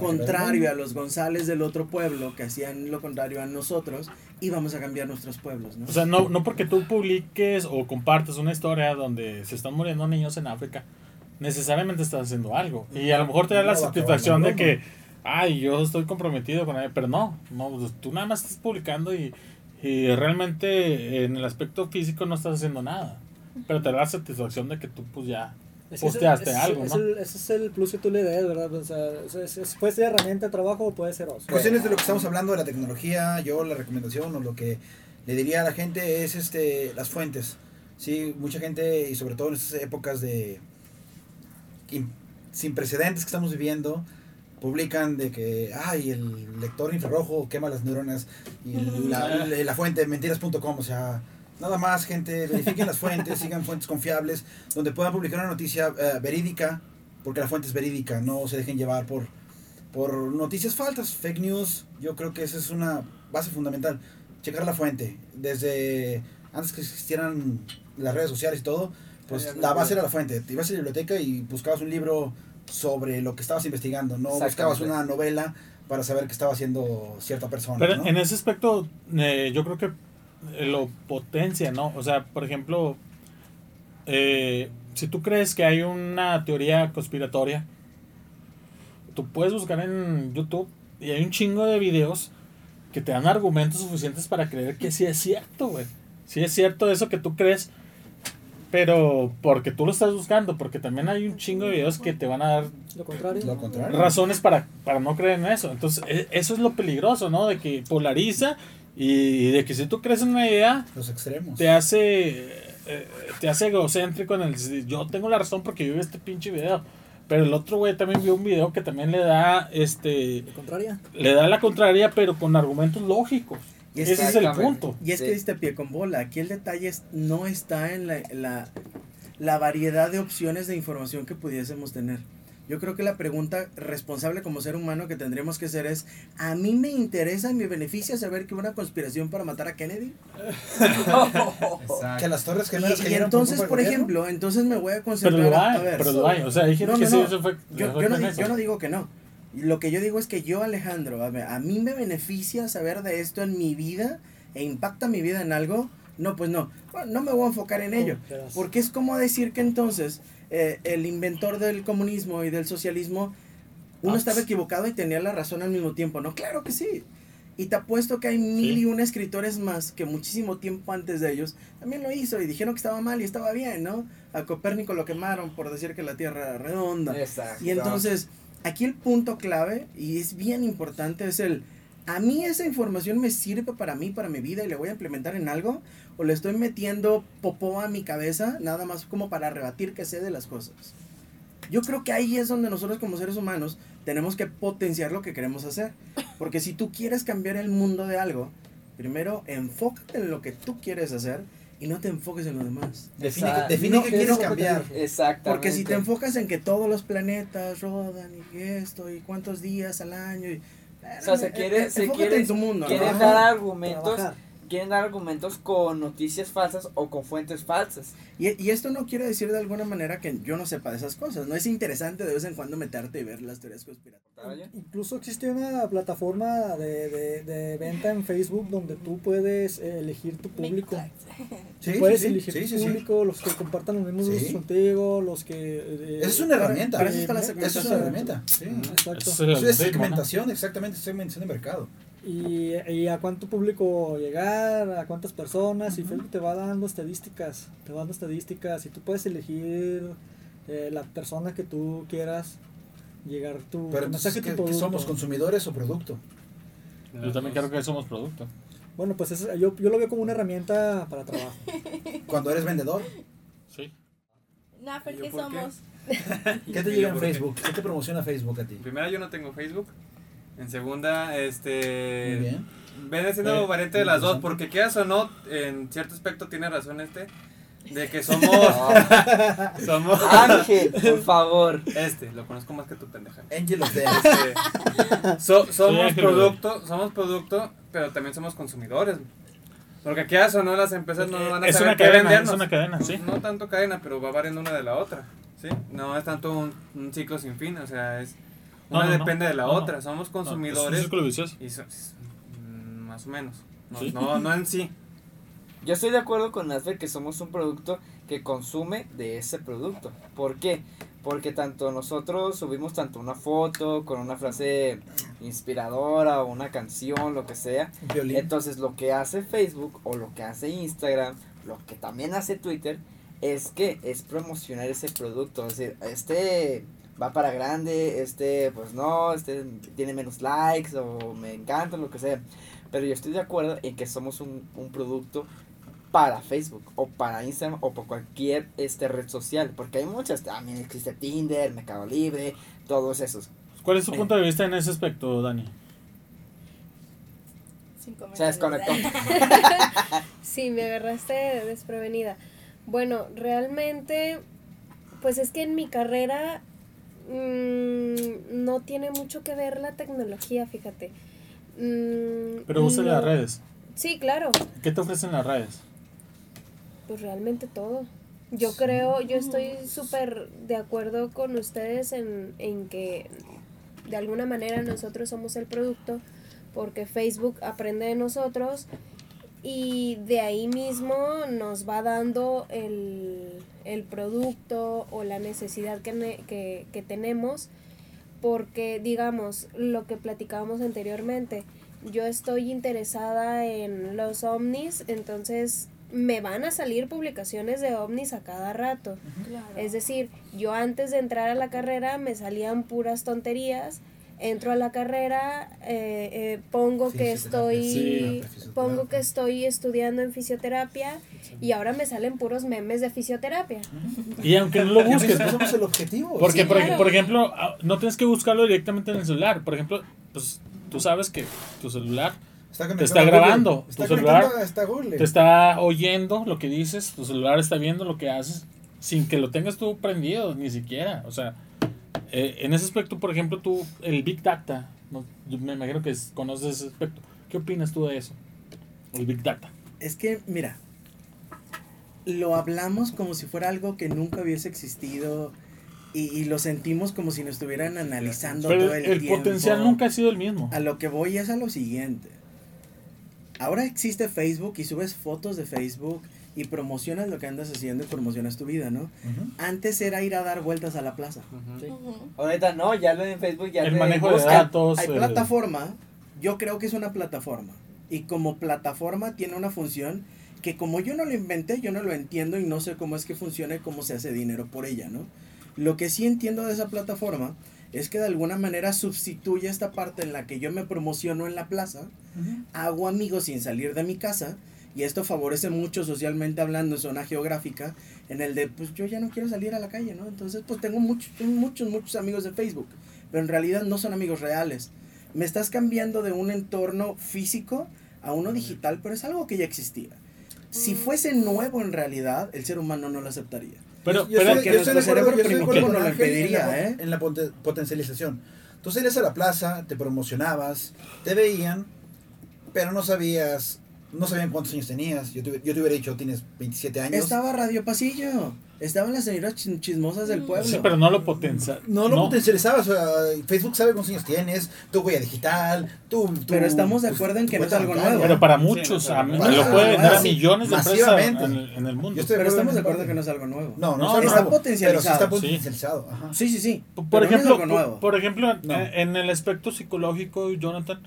contrario a los González del otro pueblo, que hacían lo contrario a nosotros, íbamos a cambiar nuestros pueblos, ¿no? O sea, no, no porque tú publiques o compartes una historia donde se están muriendo niños en África, necesariamente estás haciendo algo. Y a lo mejor te da la satisfacción de que, ay, yo estoy comprometido con él, pero no, no, pues, tú nada más estás publicando y, y realmente en el aspecto físico no estás haciendo nada, pero te da la satisfacción de que tú pues ya Es ese- posteaste ese- algo, es ¿no? el- ese es el plus que tú le des, ¿verdad? O sea, es- es- puede ser herramienta de trabajo o puede ser ocio. Cuestiones de lo que estamos hablando de la tecnología, yo la recomendación o lo que le diría a la gente es este las fuentes. Sí, mucha gente y sobre todo en estas épocas de in- sin precedentes que estamos viviendo publican de que ay el lector infrarrojo quema las neuronas y la, la- la fuente mentiras.com, o sea, nada más gente, verifiquen las fuentes, sigan fuentes confiables donde puedan publicar una noticia eh, verídica, porque la fuente es verídica, no se dejen llevar por por noticias falsas, fake news, yo creo que esa es una base fundamental. Checar la fuente. Desde antes que existieran las redes sociales y todo, pues la base era la fuente. Te ibas a la biblioteca y buscabas un libro sobre lo que estabas investigando, no buscabas una novela para saber qué estaba haciendo cierta persona. Pero ¿no? en ese aspecto, eh, yo creo que eh, lo potencia, ¿no? O sea, por ejemplo, eh, si tú crees que hay una teoría conspiratoria, tú puedes buscar en YouTube y hay un chingo de videos que te dan argumentos suficientes para creer que sí es cierto, güey. Sí es cierto eso que tú crees, pero porque tú lo estás buscando, porque también hay un chingo de videos que te van a dar Lo contrario. Lo contrario. razones para, para no creer en eso. Entonces, e- eso es lo peligroso, ¿no? De que polariza y de que si tú crees en una idea, Los extremos. te hace, eh, te hace egocéntrico en el decir, yo tengo la razón porque yo vi este pinche video. Pero el otro güey también vio un video que también le da, este, Lo contrario. le da la contraria, pero con argumentos lógicos. Y es Ese es el punto. Y es Sí. que diste pie con bola. Aquí el detalle es- no está en la, la, la variedad de opciones de información que pudiésemos tener. Yo creo que la pregunta responsable como ser humano que tendríamos que hacer es, ¿a mí me interesa y me beneficia saber que hubo una conspiración para matar a Kennedy? Que las torres Y, gemelas y cayeron entonces, por ejemplo, entonces me voy a Pero concentrar lo a, hay, a ver. pero lo hay. O sea, hay gente No, que no, sí, no. eso fue. Yo, yo no, yo no digo que no. Lo que yo digo es que yo, Alejandro, a, a mí me beneficia saber de esto en mi vida e impacta mi vida en algo. No, pues no. Bueno, no me voy a enfocar en ello. Porque es como decir que entonces eh, el inventor del comunismo y del socialismo, uno Ah, estaba equivocado y tenía la razón al mismo tiempo. No, claro que sí. Y te apuesto que hay mil y un escritores más que muchísimo tiempo antes de ellos también lo hizo y dijeron que estaba mal y estaba bien, ¿no? A Copérnico lo quemaron por decir que la Tierra era redonda. Exacto. Y entonces, aquí el punto clave, y es bien importante, es el, ¿a mí esa información me sirve para mí, para mi vida y le voy a implementar en algo? ¿O le estoy metiendo popó a mi cabeza, nada más como para rebatir que sé de las cosas? Yo creo que ahí es donde nosotros como seres humanos tenemos que potenciar lo que queremos hacer. Porque si tú quieres cambiar el mundo de algo, primero enfócate en lo que tú quieres hacer y no te enfoques en lo demás. Define, define No, qué quieres cambiar. Exactamente. Porque si te enfocas en que todos los planetas rodan y esto y cuántos días al año y... O sea, se quiere- se enfócate quiere- en tu mundo. Quieren ¿no? dar argumentos, Trabajar. Quieren dar argumentos con noticias falsas o con fuentes falsas. Y, y esto no quiere decir de alguna manera que yo no sepa de esas cosas. No es interesante de vez en cuando meterte y ver las teorías conspiratorias. Incluso existe una plataforma de, de, de venta en Facebook donde tú puedes elegir tu público. Sí, puedes sí, sí, elegir sí, tu sí, sí. público, los que compartan los mismos Sí. gustos contigo, los que... eh, Esa es una herramienta. para eso está la Esa es una herramienta. Sí. Exacto. Es segmentación, exactamente, segmentación de mercado. Y, y a cuánto público llegar, a cuántas personas, y Facebook te va dando estadísticas, te va dando estadísticas, y tú puedes elegir eh, la persona que tú quieras llegar tu, Pero mensaje, ¿qué, tu somos consumidores o producto? Yo también creo que somos producto. Bueno, pues es- yo, yo lo veo como una herramienta para trabajo. Cuando eres vendedor, Sí. ¿Yo ¿qué somos? ¿qué te ¿Y llega en? Facebook? ¿Qué te promociona Facebook a ti? En primera, yo no tengo Facebook. En segunda, Muy este. bien. Viene siendo Eh, variante de las dos, porque quieras o no, en cierto aspecto tiene razón este. De que somos. somos. Ángel, por favor. Este, lo conozco más que tu pendeja. Angel of Death. Este, so- somos Ángel, producto, somos producto, pero también somos consumidores. Porque quieras o no, las empresas no van a Es saber una qué cadena, vendernos. es una cadena, sí. No tanto cadena, pero va variando una de la otra. ¿sí? No es tanto un, un ciclo sin fin, o sea, es No, una no, no. depende de la No, no. otra. Somos No, es un consumidores círculo vicioso. y so- s- mm, más o menos. No, Sí. no, no en sí. Yo estoy de acuerdo con Nasfer que somos un producto que consume de ese producto. ¿Por qué? Porque tanto nosotros subimos tanto una foto con una frase inspiradora o una canción, lo que sea. Violín. Entonces lo que hace Facebook o lo que hace Instagram, lo que también hace Twitter, es que es promocionar ese producto. Es decir, este va para grande, este pues no, este tiene menos likes o me encanta, lo que sea. Pero yo estoy de acuerdo en que somos un, un producto para Facebook o para Instagram o por cualquier este red social. Porque hay muchas, también existe Tinder, Mercado Libre, todos esos. ¿Cuál es tu Eh. punto de vista en ese aspecto, Dani? Se desconectó. Sí, me agarraste desprevenida. Bueno, realmente, pues es que en mi carrera mm, no tiene mucho que ver la tecnología, fíjate. Mm, Pero usa no- las redes. Sí, claro, ¿Qué te ofrecen las redes? pues realmente todo. Yo creo, yo estoy súper de acuerdo con ustedes en, en que de alguna manera nosotros somos el producto porque Facebook aprende de nosotros y de ahí mismo nos va dando el, el producto o la necesidad que, ne- que, que tenemos porque digamos lo que platicábamos anteriormente yo estoy interesada en los ovnis entonces me van a salir publicaciones de ovnis a cada rato Claro. es decir, yo antes de entrar a la carrera me salían puras tonterías. Entro a la carrera, eh, eh, pongo que estoy, Sí. pongo que estoy estudiando en fisioterapia y ahora me salen puros memes de fisioterapia. Y aunque no lo busques, veces somos el objetivo. Porque, Sí, por, ej- claro. por ejemplo, ah, no tienes que buscarlo directamente en el celular. Por ejemplo, pues tú sabes que tu celular Está te está grabando. Está Tu celular te está oyendo lo que dices, tu celular está viendo lo que haces, sin que lo tengas tú prendido, ni siquiera. O sea, eh, en ese aspecto, por ejemplo, tú, el Big Data, ¿no? yo me imagino que es- conoces ese aspecto. ¿Qué opinas tú de eso? El Big Data. Es que, mira, lo hablamos como si fuera algo que nunca hubiese existido y, y lo sentimos como si nos estuvieran analizando Pero todo el, el, tiempo. potencial nunca ha sido el mismo. A lo que voy es a lo siguiente. Ahora existe Facebook y subes fotos de Facebook y promocionas lo que andas haciendo y promocionas tu vida, ¿no? Antes era ir a dar vueltas a la plaza. Sí. Ujú. Ahorita no, ya lo en Facebook ya El te manejo de datos. Hay el- plataforma, yo creo que es una plataforma. Y como plataforma tiene una función que como yo no lo inventé, yo no lo entiendo y no sé cómo es que funciona y cómo se hace dinero por ella, ¿no? Lo que sí entiendo de esa plataforma es que de alguna manera sustituye esta parte en la que yo me promociono en la plaza, hago amigos sin salir de mi casa y esto favorece mucho socialmente hablando en zona geográfica en el de pues yo ya no quiero salir a la calle, ¿no? Entonces pues tengo muchos, muchos, muchos amigos de Facebook, pero en realidad no son amigos reales. Me estás cambiando de un entorno físico a uno digital, pero es algo que ya existía. Si fuese nuevo en realidad, el ser humano no lo acuerdo Pero, Yo pero- que yo nuestro cerebro primitivo no lo Ángel en la impediría, ¿eh? En la poten- potencialización. Tú salías a la plaza, te promocionabas, te veían, pero no sabías, no sabían cuántos años tenías. Yo te, yo te hubiera dicho, tienes 27 años. Estaba Radio Pasillo, estaban las señoras chismosas del pueblo. sí, pero no lo potencia. No lo potencializabas, o sea, Facebook sabe cuántos años tienes, tu huella digital, tu... tu- Pero estamos de acuerdo en que no es algo nuevo. Pero para Sí, muchos, no, a no, mí no, lo no, puede no, dar a sí, millones de empresas masivamente. en el, en el mundo. Pero estamos en de acuerdo parte. que no es algo nuevo. No, no, No, es algo está nuevo, potencializado, Pero sí está sí. potencializado. Ajá. Sí, sí, sí. Por pero no es ejemplo, algo nuevo. por, por ejemplo, No. eh, en el aspecto psicológico, Jonathan,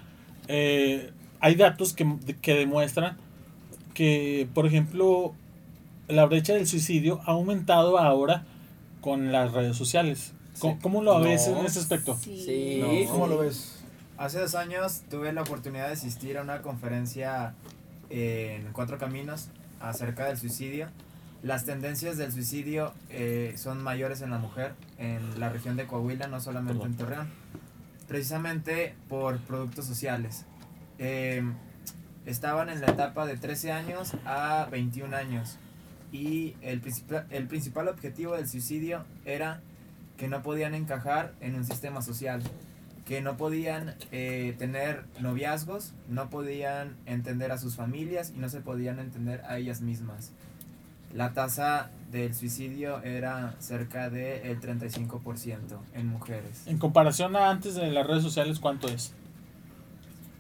eh, hay datos que, que demuestran que, por ejemplo, la brecha del suicidio ha aumentado ahora con las redes sociales. ¿Cómo, cómo lo ves No. en ese aspecto? Sí. Sí. No. ¿Cómo lo ves? Hace dos años tuve la oportunidad de asistir a una conferencia en Cuatro Caminos acerca del suicidio. Las tendencias del suicidio eh, son mayores en la mujer en la región de Coahuila, no solamente en Torreón, precisamente por productos sociales. Eh, estaban en la etapa de 13 años a 21 años y el, el principal objetivo del suicidio era que no podían encajar en un sistema social que no podían eh, tener noviazgos, no podían entender a sus familias y no se podían entender a ellas mismas. La tasa del suicidio era cerca del 35% en mujeres. En comparación a antes de las redes sociales, ¿cuánto es?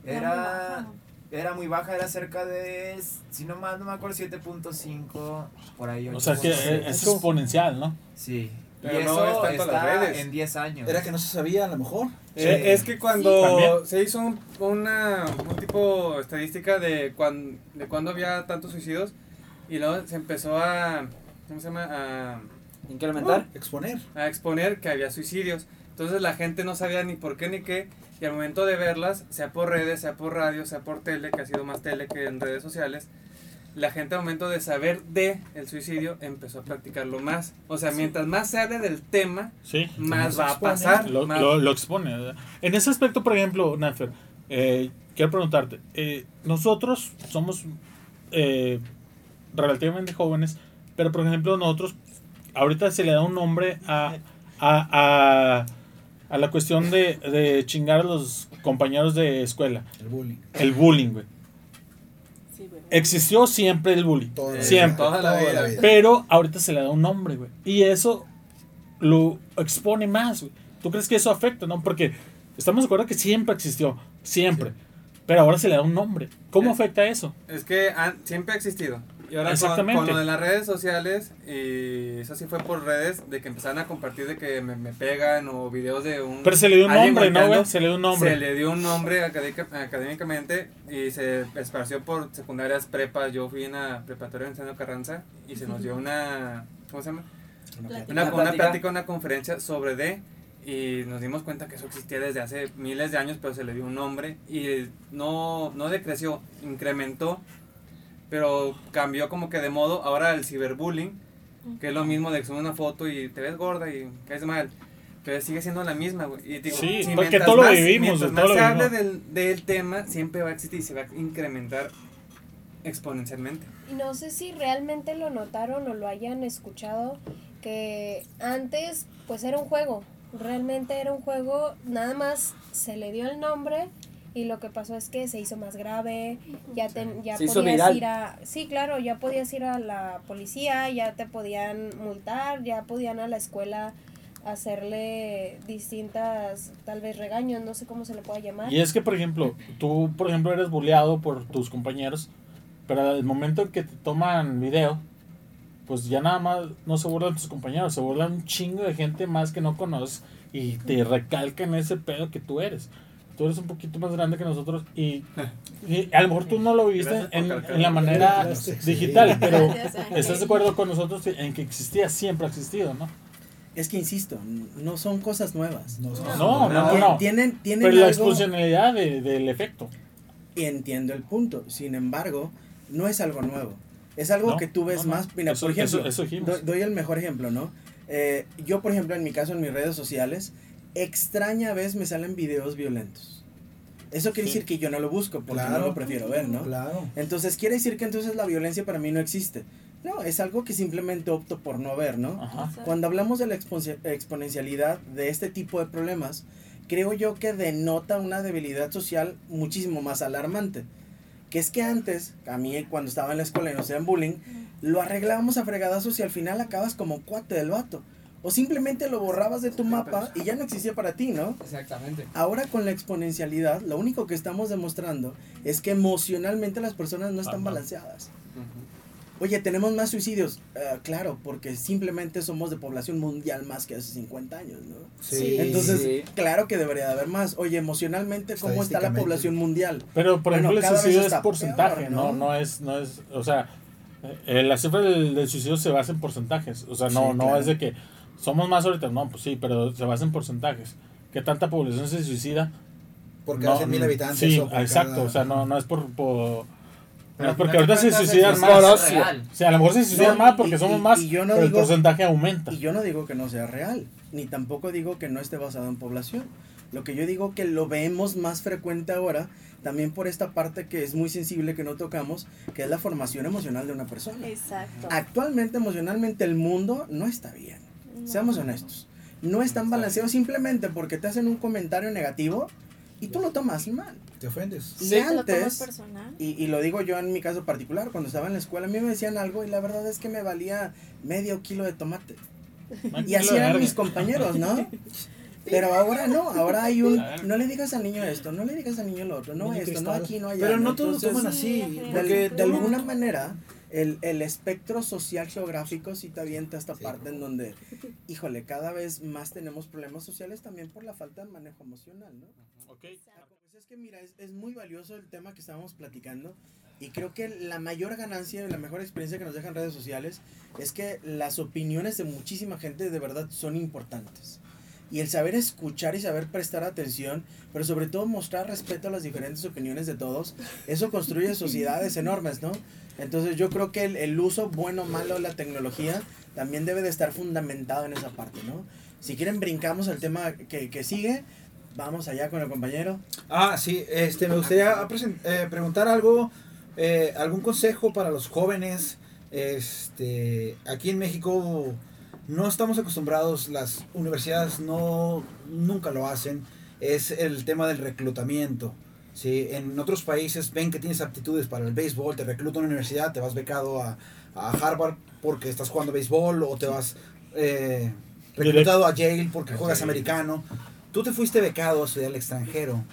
Era, era muy baja, era cerca de, si no mal no me acuerdo, 7.5 por ahí. O sea que 8.6. es, es exponencial, ¿no? Sí, Y Pero eso no es tanto está las redes. en 10 años. Era que no se sabía, a lo mejor. Eh, es que cuando También. se hizo un, una, un tipo estadística de, cuan, de cuando había tantos suicidios y luego se empezó a, ¿cómo se llama? A, Incrementar. Exponer. a exponer que había suicidios. Entonces la gente no sabía ni por qué ni qué y al momento de verlas, sea por redes, sea por radio, sea por tele, que ha sido más tele que en redes sociales, la gente al momento de saber de el suicidio empezó a practicarlo más. O sea, mientras más se hable del tema, Sí. más va a pasar. Lo, más- lo, lo expone. ¿verdad? En ese aspecto, por ejemplo, Nafer, eh, quiero preguntarte, eh, nosotros somos eh, relativamente jóvenes, pero por ejemplo nosotros, ahorita se le da un nombre a, a, a, a la cuestión de, de chingar a los compañeros de escuela, El bullying. el bullying, güey. Sí. Existió siempre el bullying, Toda la siempre. toda la vida. Pero ahorita se le da un nombre, güey. Y eso lo expone más, güey. ¿Tú crees que eso afecta, no? Porque estamos de acuerdo que siempre existió, siempre. Pero ahora se le da un nombre. ¿Cómo Eh, afecta eso? Es que han- siempre ha existido. Y ahora con, Exactamente. con lo de las redes sociales, y eso sí fue por redes, de que empezaron a compartir de que me, me pegan o videos de un... Pero se le dio un alguien nombre, ¿no, güey? Se le dio un nombre. Se le dio un nombre académica- académicamente y se esparció por secundarias prepas. Yo fui en la preparatoria de Venustiano Carranza y se nos dio una... ¿Cómo se llama? Plática. Una, Una plática. plática, una conferencia sobre D y nos dimos cuenta que eso existía desde hace miles de años, pero se le dio un nombre y no, no decreció, incrementó, pero cambió como que de modo. Ahora el ciberbullying, que es lo mismo de que sube una foto y te ves gorda y caes mal. Pero sigue siendo la misma, güey. Y digo, Sí, si porque todo lo más- vivimos, Mientras todo más lo se hable vivimos. del, del tema, siempre va a existir y se va a incrementar exponencialmente. Y no sé si realmente lo notaron o lo hayan escuchado, que antes pues era un juego, realmente era un juego, nada más se le dio el nombre y lo que pasó es que se hizo más grave, ya, ten- ya Se hizo podías viral. ir a... Sí, claro, ya podías ir a la policía, ya te podían multar, ya podían a la escuela hacerle distintas, tal vez regaños, no sé cómo se le pueda llamar. Y es que, por ejemplo, tú, por ejemplo, eres bulleado por tus compañeros, pero al momento en que te toman video, pues ya nada más no se burlan tus compañeros, se burlan un chingo de gente más que no conoces y te recalcan ese pedo que tú eres. Tú eres un poquito más grande que nosotros y, y a lo mejor tú no lo viviste en, en la manera Gracias. digital, pero estás de acuerdo con nosotros en que existía, siempre ha existido, ¿no? Es que insisto, no son cosas nuevas. No, No, no, no. no. Tienen, tienen Pero la algo- expulsionalidad de- del efecto. y entiendo el punto. Sin embargo, no es algo nuevo. Es algo No, que tú ves no, no. más. Mira, Eso- por ejemplo, eso- eso doy, doy el mejor ejemplo, ¿no? Eh, yo, por ejemplo, en mi caso, en mis redes sociales, extraña vez me salen videos violentos. Eso quiere Sí. decir que yo no lo busco porque Claro. no lo prefiero ver, ¿no? Claro. Entonces quiere decir que entonces la violencia para mí no existe. No, es algo que simplemente opto por no ver, ¿no? Ajá. Cuando hablamos de la exponencialidad de este tipo de problemas, creo yo que denota una debilidad social muchísimo más alarmante. Que es que antes, a mí cuando estaba en la escuela y nos hacían bullying, lo arreglábamos a fregadazos y al final acabas como cuate del vato. O simplemente lo borrabas de tu mapa y ya no existía para ti, ¿no? Exactamente. Ahora con la exponencialidad, lo único que estamos demostrando es que emocionalmente las personas no están balanceadas. Oye, tenemos más suicidios. Eh, claro, porque simplemente somos de población mundial más que hace 50 años, ¿no? Sí. Entonces, Sí. claro que debería de haber más. Oye, emocionalmente, ¿cómo está la población mundial? Pero por Bueno, ejemplo el suicidio es porcentaje, peor, ¿no? ¿no? no es, no es, o sea, eh, la cifra del, del suicidio se basa en porcentajes, o sea, no, Sí, no claro. es de que somos más ahorita, no, pues sí, pero se basa en porcentajes. ¿Qué tanta población se suicida? Por No, cada 100 mil habitantes. Sí, o exacto, cada- o sea, no, no es por, por no porque ahorita se suicidan más. O sea, a lo mejor se suicidan No, más porque y- somos más, y yo no pero el porcentaje aumenta. Y yo no digo que no sea real, ni tampoco digo que no esté basado en población. Lo que yo digo que lo vemos más frecuente ahora, también por esta parte que es muy sensible que no tocamos, que es la formación emocional de una persona. Exacto. Actualmente, emocionalmente, el mundo no está bien. Seamos honestos. No están balanceados simplemente porque te hacen un comentario negativo y tú lo tomas mal. Te ofendes. Y ¿Te lo tomas antes, personal? y, y lo digo yo en mi caso particular, cuando estaba en la escuela, a mí me decían algo y la verdad es que me valía medio kilo de tomate. Y así eran mis compañeros, ¿no? Pero ahora no, ahora hay un, no le digas al niño esto, no le digas al niño lo otro, no esto, no aquí, no allá. Pero no ¿no? todos Entonces, toman así. Sí, Porque de alguna manera el, el espectro social geográfico sí te avienta esta parte en donde, híjole, cada vez más tenemos problemas sociales también por la falta de manejo emocional, ¿no? Ok. Pues es que mira, es, es muy valioso el tema que estábamos platicando y creo que la mayor ganancia y la mejor experiencia que nos dejan redes sociales es que las opiniones de muchísima gente de verdad son importantes. Y el saber escuchar y saber prestar atención, pero sobre todo mostrar respeto a las diferentes opiniones de todos, eso construye sociedades enormes, ¿no? Entonces yo creo que el, el uso bueno o malo de la tecnología también debe de estar fundamentado en esa parte, ¿no? Si quieren brincamos al tema que, que sigue, vamos allá con el compañero. Ah, sí, este, me gustaría eh, preguntar algo, eh, algún consejo para los jóvenes. Este, aquí en México no estamos acostumbrados, las universidades no, nunca lo hacen, es el tema del reclutamiento. Sí, en otros países ven que tienes aptitudes para el béisbol, te reclutan a una universidad, te vas becado a, a Harvard porque estás jugando béisbol o te vas eh, reclutado a Yale porque juegas americano. Tú te fuiste becado a estudiar al extranjero.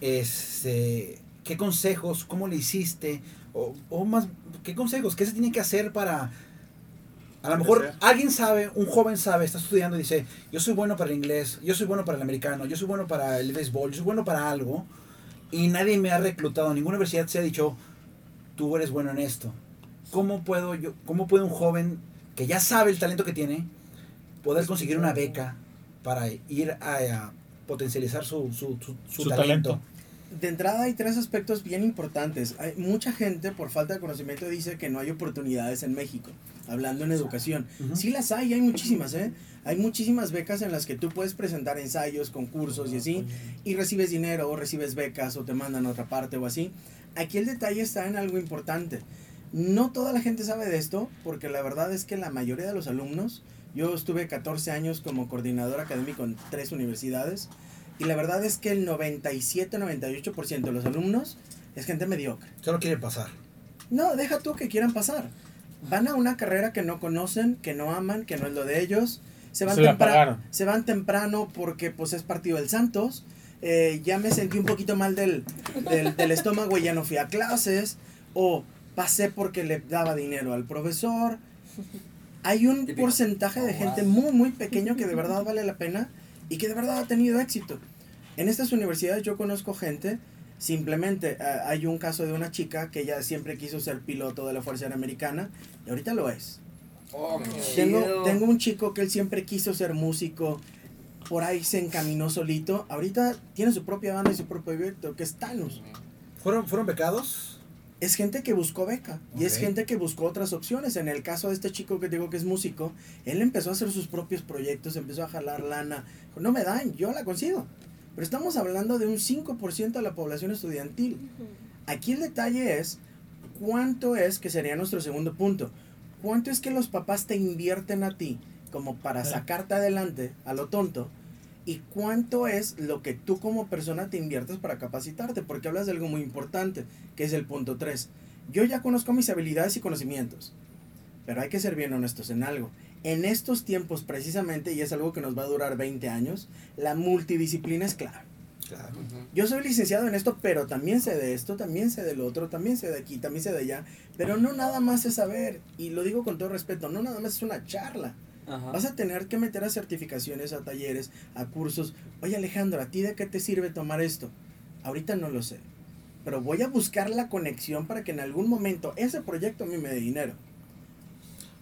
Este, ¿Qué consejos, cómo le hiciste? O, o más, ¿qué consejos? ¿Qué se tiene que hacer para... A lo mejor alguien sabe, un joven sabe, está estudiando y dice, yo soy bueno para el inglés, yo soy bueno para el americano, yo soy bueno para el béisbol, yo soy bueno para algo, y nadie me ha reclutado, ninguna universidad se ha dicho, tú eres bueno en esto. ¿Cómo puedo yo, cómo puede un joven que ya sabe el talento que tiene, poder conseguir una beca para ir a, a potencializar su, su, su- su Su talento? talento. De entrada hay tres aspectos bien importantes. Hay mucha gente por falta de conocimiento dice que no hay oportunidades en México, hablando en educación. Ujú. Sí las hay, hay muchísimas, ¿eh? Hay muchísimas becas en las que tú puedes presentar ensayos, concursos y así, y recibes dinero o recibes becas o te mandan a otra parte o así. Aquí el detalle está en algo importante. No toda la gente sabe de esto, porque la verdad es que la mayoría de los alumnos, yo estuve 14 años como coordinador académico en tres universidades, y la verdad es que el 97-98% de los alumnos es gente mediocre. Solo quiere pasar. No, deja tú que quieran pasar. Van a una carrera que no conocen, que no aman, que no es lo de ellos. Se van, Se temprano, se van temprano porque pues es partido del Santos. Eh, ya me sentí un poquito mal del, del, del estómago y ya no fui a clases. O pasé porque le daba dinero al profesor. Hay un porcentaje de gente muy, muy pequeño que de verdad vale la pena y que de verdad ha tenido éxito. En estas universidades yo conozco gente, simplemente eh, hay un caso de una chica que ella siempre quiso ser piloto de la Fuerza Aérea Americana y ahorita lo es. Oh, Tengo, tengo un chico que él siempre quiso ser músico, por ahí se encaminó solito, ahorita tiene su propia banda y su propio proyecto, que es Thanos. ¿Fueron, fueron becados? Es gente que buscó beca y es gente que buscó otras opciones. En el caso de este chico que te digo que es músico, él empezó a hacer sus propios proyectos, empezó a jalar lana. No me dan, yo la consigo. Pero estamos hablando de un 5% de la población estudiantil. Aquí el detalle es cuánto es, que sería nuestro segundo punto, cuánto es que los papás te invierten a ti como para sacarte adelante a lo tonto y cuánto es lo que tú como persona te inviertes para capacitarte, porque hablas de algo muy importante, que es el punto 3. Yo ya conozco mis habilidades y conocimientos, pero hay que ser bien honestos en algo. En estos tiempos precisamente, y es algo que nos va a durar 20 años, la multidisciplina es clave. Claro. Yo soy licenciado en esto, pero también sé de esto, también sé del otro, también sé de aquí, también sé de allá. Pero no nada más es saber, y lo digo con todo respeto, no nada más es una charla. Ajá. Vas a tener que meter a certificaciones, a talleres, a cursos. Oye Alejandro, ¿a ti de qué te sirve tomar esto? Ahorita no lo sé. Pero voy a buscar la conexión para que en algún momento ese proyecto a mí me dé dinero.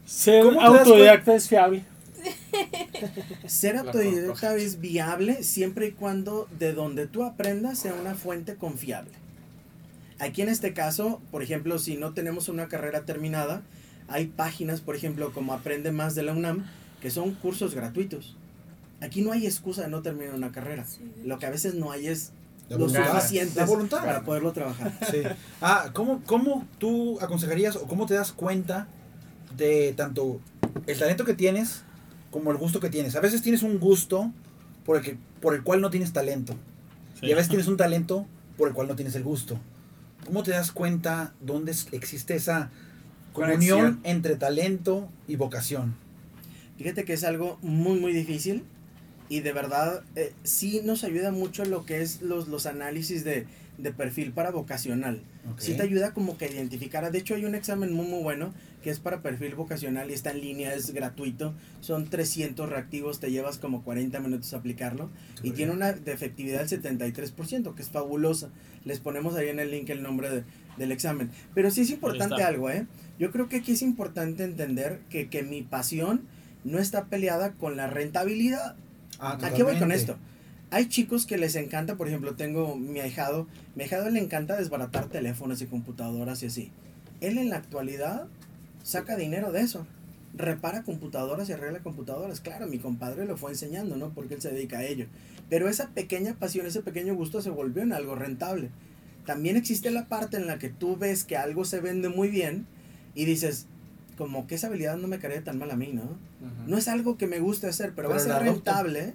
Ser ¿Cómo te das autodidacta es fiable. Ser autodidacta es viable siempre y cuando de donde tú aprendas sea una fuente confiable. Aquí en este caso, por ejemplo, si no tenemos una carrera terminada, hay páginas, por ejemplo, como Aprende Más de la UNAM, que son cursos gratuitos. Aquí no hay excusa de no terminar una carrera. Lo que a veces no hay es La lo voluntad. suficiente La voluntad. para poderlo trabajar. Sí. Ah, ¿cómo, ¿cómo tú aconsejarías o cómo te das cuenta de tanto el talento que tienes como el gusto que tienes? A veces tienes un gusto por el, que, por el cual no tienes talento. Y a veces tienes un talento por el cual no tienes el gusto. ¿Cómo te das cuenta dónde existe esa comunión Conexión. entre talento y vocación? Fíjate que es algo muy, muy difícil y de verdad eh, sí nos ayuda mucho lo que es los, los análisis de, de perfil para vocacional. Ok. Sí te ayuda como que a identificar. De hecho, hay un examen muy, muy bueno que es para perfil vocacional y está en línea, es gratuito. Son 300 reactivos, te llevas como 40 minutos a aplicarlo. Y Súper tiene una de efectividad del 73%, que es fabulosa. Les ponemos ahí en el link el nombre de- del examen. Pero sí es importante algo, ¿eh? Yo creo que aquí es importante entender que, que mi pasión no está peleada con la rentabilidad. Ah, ¿A qué voy con esto? Hay chicos que les encanta, por ejemplo, tengo mi ahijado, mi ahijado le encanta desbaratar teléfonos y computadoras y así. Él en la actualidad saca dinero de eso. Repara computadoras y arregla computadoras. Claro, mi compadre lo fue enseñando, ¿no? Porque él se dedica a ello. Pero esa pequeña pasión, ese pequeño gusto se volvió en algo rentable. También existe la parte en la que tú ves que algo se vende muy bien y dices, como que esa habilidad no me caería tan mal a mí, ¿no? No es algo que me guste hacer, pero, va a Pero ser adopto. rentable.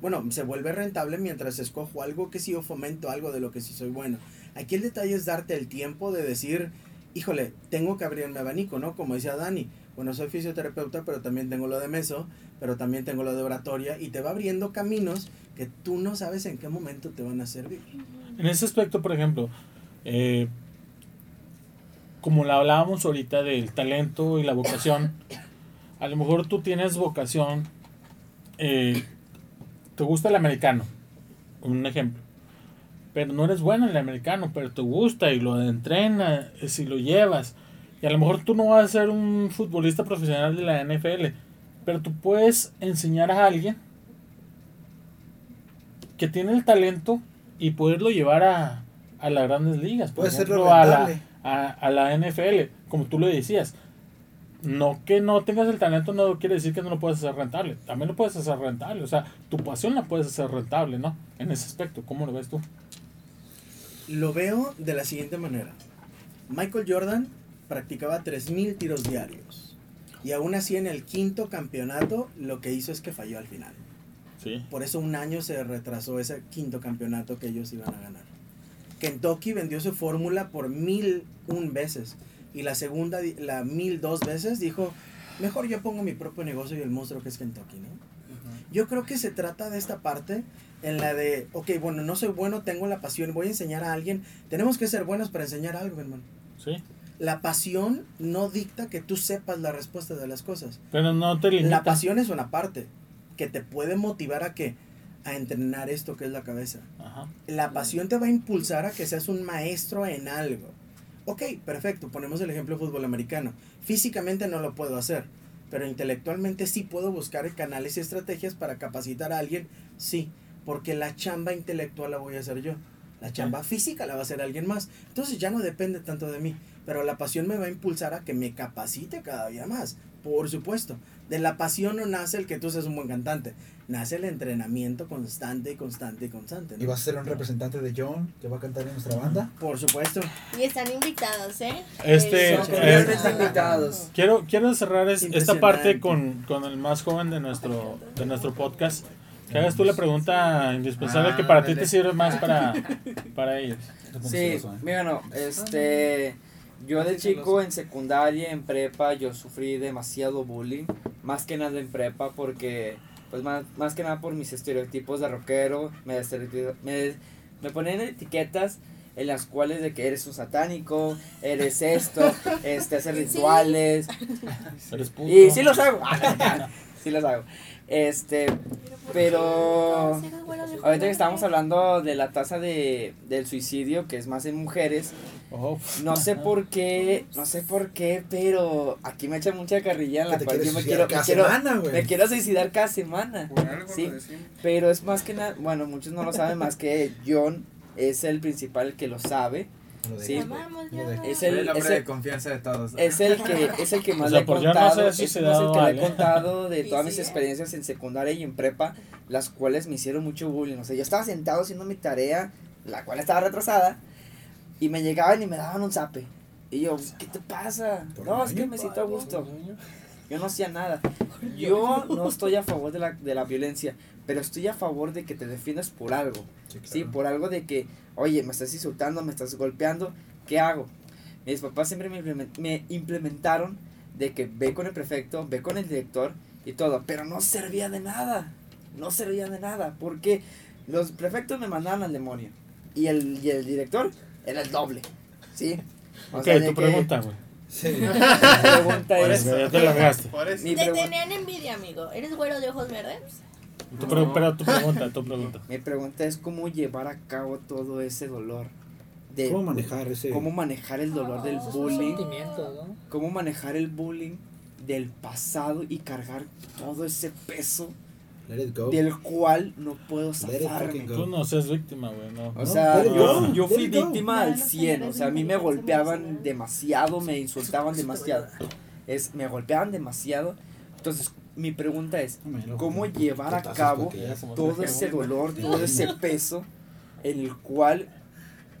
Bueno, se vuelve rentable mientras escojo algo que sí o fomento algo de lo que sí soy bueno. Aquí el detalle es darte el tiempo de decir, híjole, tengo que abrir mi abanico, ¿no? Como decía Dani, bueno, soy fisioterapeuta, pero también tengo lo de meso, pero también tengo lo de oratoria, y te va abriendo caminos que tú no sabes en qué momento te van a servir. En ese aspecto, por ejemplo, eh, como la hablábamos ahorita del talento y la vocación, a lo mejor tú tienes vocación, eh, te gusta el americano, un ejemplo, pero no eres bueno en el americano, pero te gusta y lo entrenas y si lo llevas, y a lo mejor tú no vas a ser un futbolista profesional de la NFL, pero tú puedes enseñar a alguien que tiene el talento y poderlo llevar a, a las grandes ligas. Por Puede a la. A, a la NFL, como tú lo decías. No que no tengas el talento no quiere decir que no lo puedes hacer rentable. También lo puedes hacer rentable. O sea, tu pasión la puedes hacer rentable, ¿no? En ese aspecto, ¿cómo lo ves tú? Lo veo de la siguiente manera. Michael Jordan practicaba 3.000 tiros diarios. Y aún así en el quinto campeonato lo que hizo es que falló al final. Sí. Por eso un año se retrasó ese quinto campeonato que ellos iban a ganar. Kentucky vendió su fórmula por mil un veces. Y la segunda, la mil dos veces, dijo, mejor yo pongo mi propio negocio y el monstruo que es Kentucky, ¿no? Yo creo que se trata de esta parte en la de, ok, bueno, no soy bueno, tengo la pasión, voy a enseñar a alguien. Tenemos que ser buenos para enseñar algo, hermano. Sí. La pasión no dicta que tú sepas la respuesta de las cosas. Pero no te limita. La pasión es una parte que te puede motivar a que a entrenar esto que es la cabeza. Ajá. La pasión te va a impulsar a que seas un maestro en algo. Ok, perfecto, ponemos el ejemplo de fútbol americano. Físicamente no lo puedo hacer, pero intelectualmente sí puedo buscar canales y estrategias para capacitar a alguien, sí, porque la chamba intelectual la voy a hacer yo. La chamba física la va a hacer alguien más. Entonces ya no depende tanto de mí, pero la pasión me va a impulsar a que me capacite cada día más. Por supuesto, de la pasión no nace el que tú seas un buen cantante, nace el entrenamiento constante y constante y constante. ¿no? Y vas a ser un representante de John que va a cantar en nuestra banda. Por supuesto. Y están invitados, ¿eh? Este, Son eh, cordialmente invitados. Quiero, quiero cerrar es- esta parte con, con el más joven de nuestro, de nuestro podcast. Que hagas tú la pregunta indispensable que para ti te sirve más para, para ellos. Sí, bueno, este, yo de chico en secundaria, en prepa, yo sufrí demasiado bullying, más que nada en prepa porque, pues más, más que nada por mis estereotipos de rockero, me, me, me ponían etiquetas en las cuales de que eres un satánico, eres esto, este, hacer rituales, Eres puto. y sí los hago, sí los hago, este, pero... Ahorita que estábamos hablando de la tasa de, del suicidio, que es más en mujeres, Oh, no sé por qué, no sé por qué, pero aquí me echan mucha carrilla en la cual yo me quiero, cada me quiero, semana, me quiero suicidar cada semana. Por algo Sí. Pero es más que nada, bueno, muchos no lo saben más que John es el principal que lo sabe. Lo de- Sí. Amamos Lo de- ya. Es el, el hombre es de confianza de todos. es el que es el que más O sea, le he no contado, ha es el suicidado, que le he contado de todas sí, mis ¿eh? experiencias en secundaria y en prepa, las cuales me hicieron mucho bullying. O sea, yo estaba sentado haciendo mi tarea, la cual estaba retrasada, y me llegaban y me daban un zape. Y yo, ¿qué te pasa? No, es que me siento a gusto. Yo no hacía nada. Yo no estoy a favor de la, de la violencia, pero estoy a favor de que te defiendas por algo. Sí, por algo de que, oye, me estás insultando, me estás golpeando, ¿qué hago? Mis papás siempre me, implemen- me implementaron de que ve con el prefecto, ve con el director y todo, pero no servía de nada, no servía de nada, porque los prefectos me mandaban al demonio, y el, y el director era el doble, ¿sí? O Ok, sea, tu que- pregunta, güey. Sí. Mi pregunta Por es, eso, ya te la gaste. Por eso. mi, Te pregu- tenían envidia, amigo. ¿Eres güero de ojos verdes? Tu pre- Pero tu pregunta, tu pregunta. mi pregunta es cómo llevar a cabo todo ese dolor. De, ¿Cómo manejar ese? cómo manejar el dolor del Oh. bullying, ¿no? cómo manejar el bullying del pasado y cargar todo ese peso Let it go. del cual no puedo zafarme. Tú no seas víctima, güey, no. O No, sea, yo, yo fui víctima al no 100, o sea, a mí me golpeaban demasiado, me insultaban demasiado. Es, me golpeaban demasiado. Entonces, mi pregunta es, ¿cómo llevar a cabo todo ese dolor, todo ese peso en el cual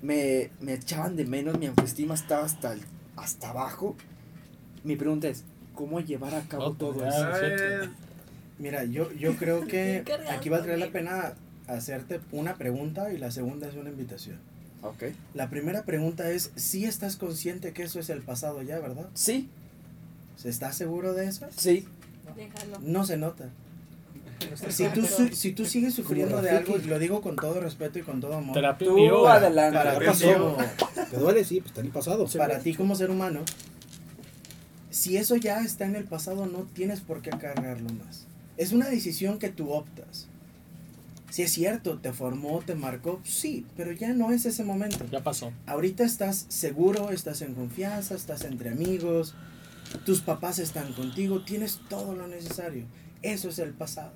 me, me echaban de menos, mi autoestima estaba hasta, el- hasta abajo? Mi pregunta es, ¿cómo llevar a cabo todo eso? Mira, yo, yo creo que aquí valdría la pena hacerte una pregunta y la segunda es una invitación. Ok. La primera pregunta es, si estás consciente que eso es el pasado ya, verdad? Sí, ¿Estás seguro de eso? sí. Déjalo. No se nota. Si tú, su- si tú sigues sufriendo de algo, y lo digo con todo respeto y con todo amor, Terapia Tú güey. adelante. para, ti, ¿Te duele? Sí, pues está en el pasado. para ti como ser humano, si eso ya está en el pasado, no tienes por qué cargarlo más. Es una decisión que tú optas. Si es cierto, te formó, te marcó, sí, pero ya no es ese momento. Ya pasó. Ahorita estás seguro, estás en confianza, estás entre amigos, tus papás están contigo, tienes todo lo necesario. Eso es el pasado.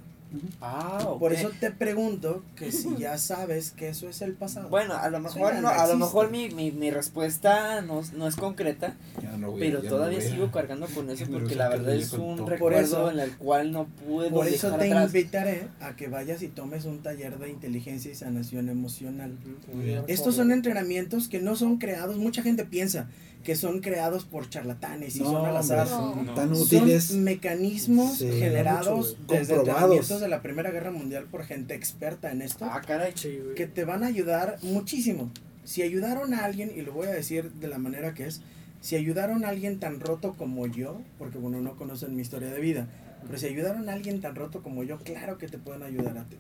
Ah. Por eso te pregunto que si ya sabes que eso es el pasado. Bueno, a lo mejor, no, no a lo mejor mi, mi, mi respuesta no, no es concreta, Ya no voy, pero ya no todavía a- sigo cargando con eso porque la verdad es un todo. Recuerdo eso- en el cual no puedo Por eso dejar te atrás. invitaré a que vayas y tomes un taller de inteligencia y sanación emocional. Estos son entrenamientos que no son creados, mucha gente piensa que son creados por charlatanes y No, son al azar. son No. tan Son útiles. mecanismos Sí, generados mucho, desde entrenamientos de la Primera Guerra Mundial por gente experta en esto, Ah, caray. Que te van a ayudar muchísimo. Si ayudaron a alguien, y lo voy a decir de la manera que es, si ayudaron a alguien tan roto como yo, porque bueno, no conocen mi historia de vida, pero si ayudaron a alguien tan roto como yo, claro que te pueden ayudar a ti.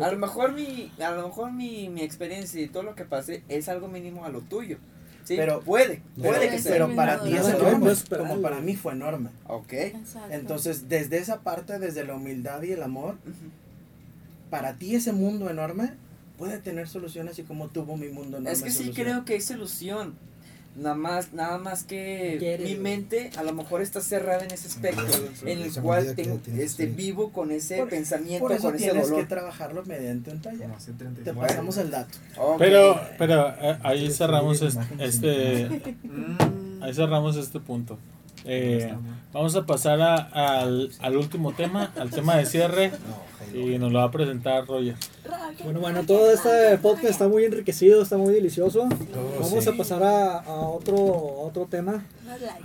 A lo mejor mi, a lo mejor mi, mi experiencia y todo lo que pasé es algo mínimo a lo tuyo. Sí, Pero- puede, puede Pero que sea. Pero para ti es enorme, como para mí fue enorme. Ok. Exacto. Entonces, desde esa parte, desde la humildad y el amor, para ti ese mundo enorme puede tener solución así como tuvo mi mundo enorme. Es que sí solución. creo que es solución. Nada más, nada más que Quiere, mi mente a lo mejor está cerrada en ese aspecto Sí, en el cual tengo, tienes, este, sí. vivo con ese Por- pensamiento, Por eso con ese tienes que dolor. trabajarlo mediante un taller. Como hace 30 Te Bueno. pasamos el dato. Pero, pero eh, ahí cerramos sí, es- imágenes este, Mm. ahí cerramos este punto. Eh, vamos a pasar a- al, al último tema, al tema de cierre, y nos lo va a presentar Roger. Bueno, bueno, todo este podcast está muy enriquecido, está muy delicioso. Oh, Vamos sí. a pasar a, a otro, a otro tema.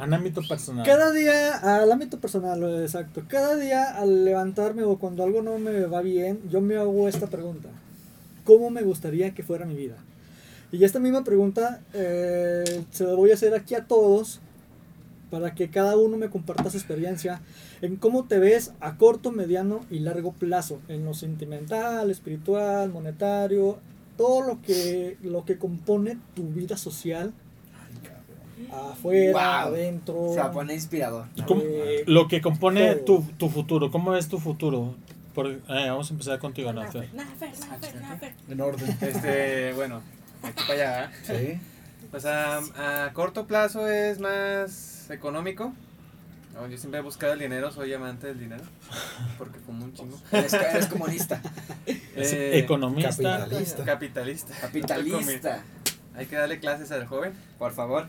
En ámbito personal. Cada día, al ámbito personal, exacto. Cada día al levantarme o cuando algo no me va bien, yo me hago esta pregunta. ¿Cómo me gustaría que fuera mi vida? Y esta misma pregunta eh, se la voy a hacer aquí a todos para que cada uno me comparta su experiencia en cómo te ves a corto, mediano y largo plazo, en lo sentimental, espiritual, monetario, todo lo que, lo que compone tu vida social, afuera, Wow. adentro. Se va a poner inspirador. ¿Cómo- Eh, lo que compone tu, tu futuro, ¿cómo ves tu futuro? Por- eh, vamos a empezar contigo. Nafer, Nafer, Nafer, Nafer. En orden. Este, bueno, aquí para allá. ¿eh? Sí. Pues a, a corto plazo es más económico. No, Yo siempre he buscado el dinero, soy amante del dinero. Porque como un chingo. Eres, eres comunista, Es Eh, economista. Capitalista. Capitalista. capitalista. Hay que darle clases al joven. Por favor.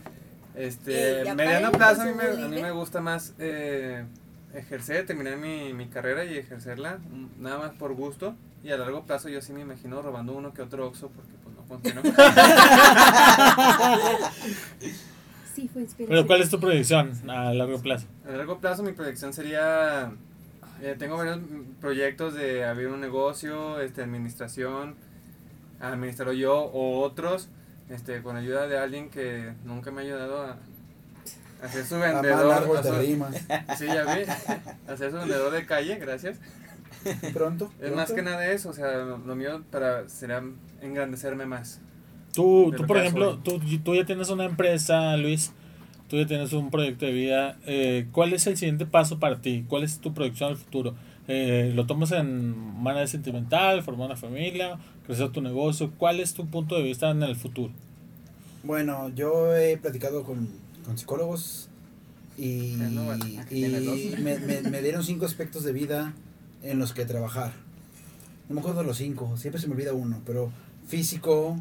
Este, ya mediano plazo a mí, me, a mí me ¿eh? gusta más eh, ejercer, terminar mi, mi carrera y ejercerla, mm, nada más por gusto. Y a largo plazo yo sí me imagino robando uno que otro Oxxo porque pues no funciona. Sí, fue inspiración. Pero ¿cuál es tu proyección a largo plazo? A largo plazo mi proyección sería, eh, tengo varios proyectos de abrir un negocio, este, administración, administrarlo yo o otros, este, con ayuda de alguien que nunca me ha ayudado a, ser su vendedor. árbol a de su- rimas. Sí, ya vi. Hacer su vendedor de calle, gracias. Pronto. Es más pronto. que nada eso, o sea, lo, lo mío para será engrandecerme más. Tú, tú por ejemplo, tú, tú ya tienes una empresa, Luis, tú ya tienes un proyecto de vida. eh, ¿Cuál es el siguiente paso para ti? ¿Cuál es tu proyección al futuro? Eh, ¿Lo tomas en manera sentimental, formar una familia, crecer tu negocio? ¿Cuál es tu punto de vista en el futuro? Bueno, yo he platicado con, con psicólogos y, Ya no, bueno, aquí y me, me- me dieron cinco aspectos de vida en los que trabajar. No me acuerdo de los cinco, siempre se me olvida uno, pero físico,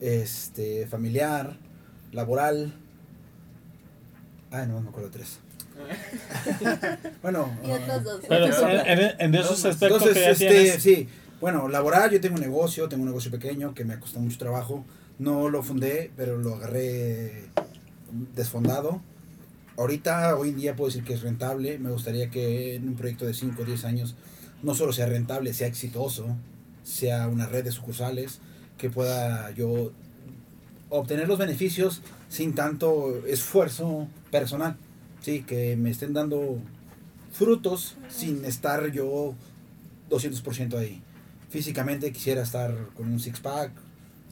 este, familiar, laboral. Ay, no me acuerdo de tres. bueno, Y otros dos. Pero en, en- en esos aspectos entonces, que ya este, tienes, sí, bueno, laboral, yo tengo un negocio, tengo un negocio pequeño que me ha costado mucho trabajo. No lo fundé, pero lo agarré desfondado. Ahorita, hoy en día puedo decir que es rentable. Me gustaría que en un proyecto de 5 o 10 años no solo sea rentable, sea exitoso, sea una red de sucursales, que pueda yo obtener los beneficios sin tanto esfuerzo personal. Sí, que me estén dando frutos sin estar yo 200% ahí. Físicamente quisiera estar con un six pack,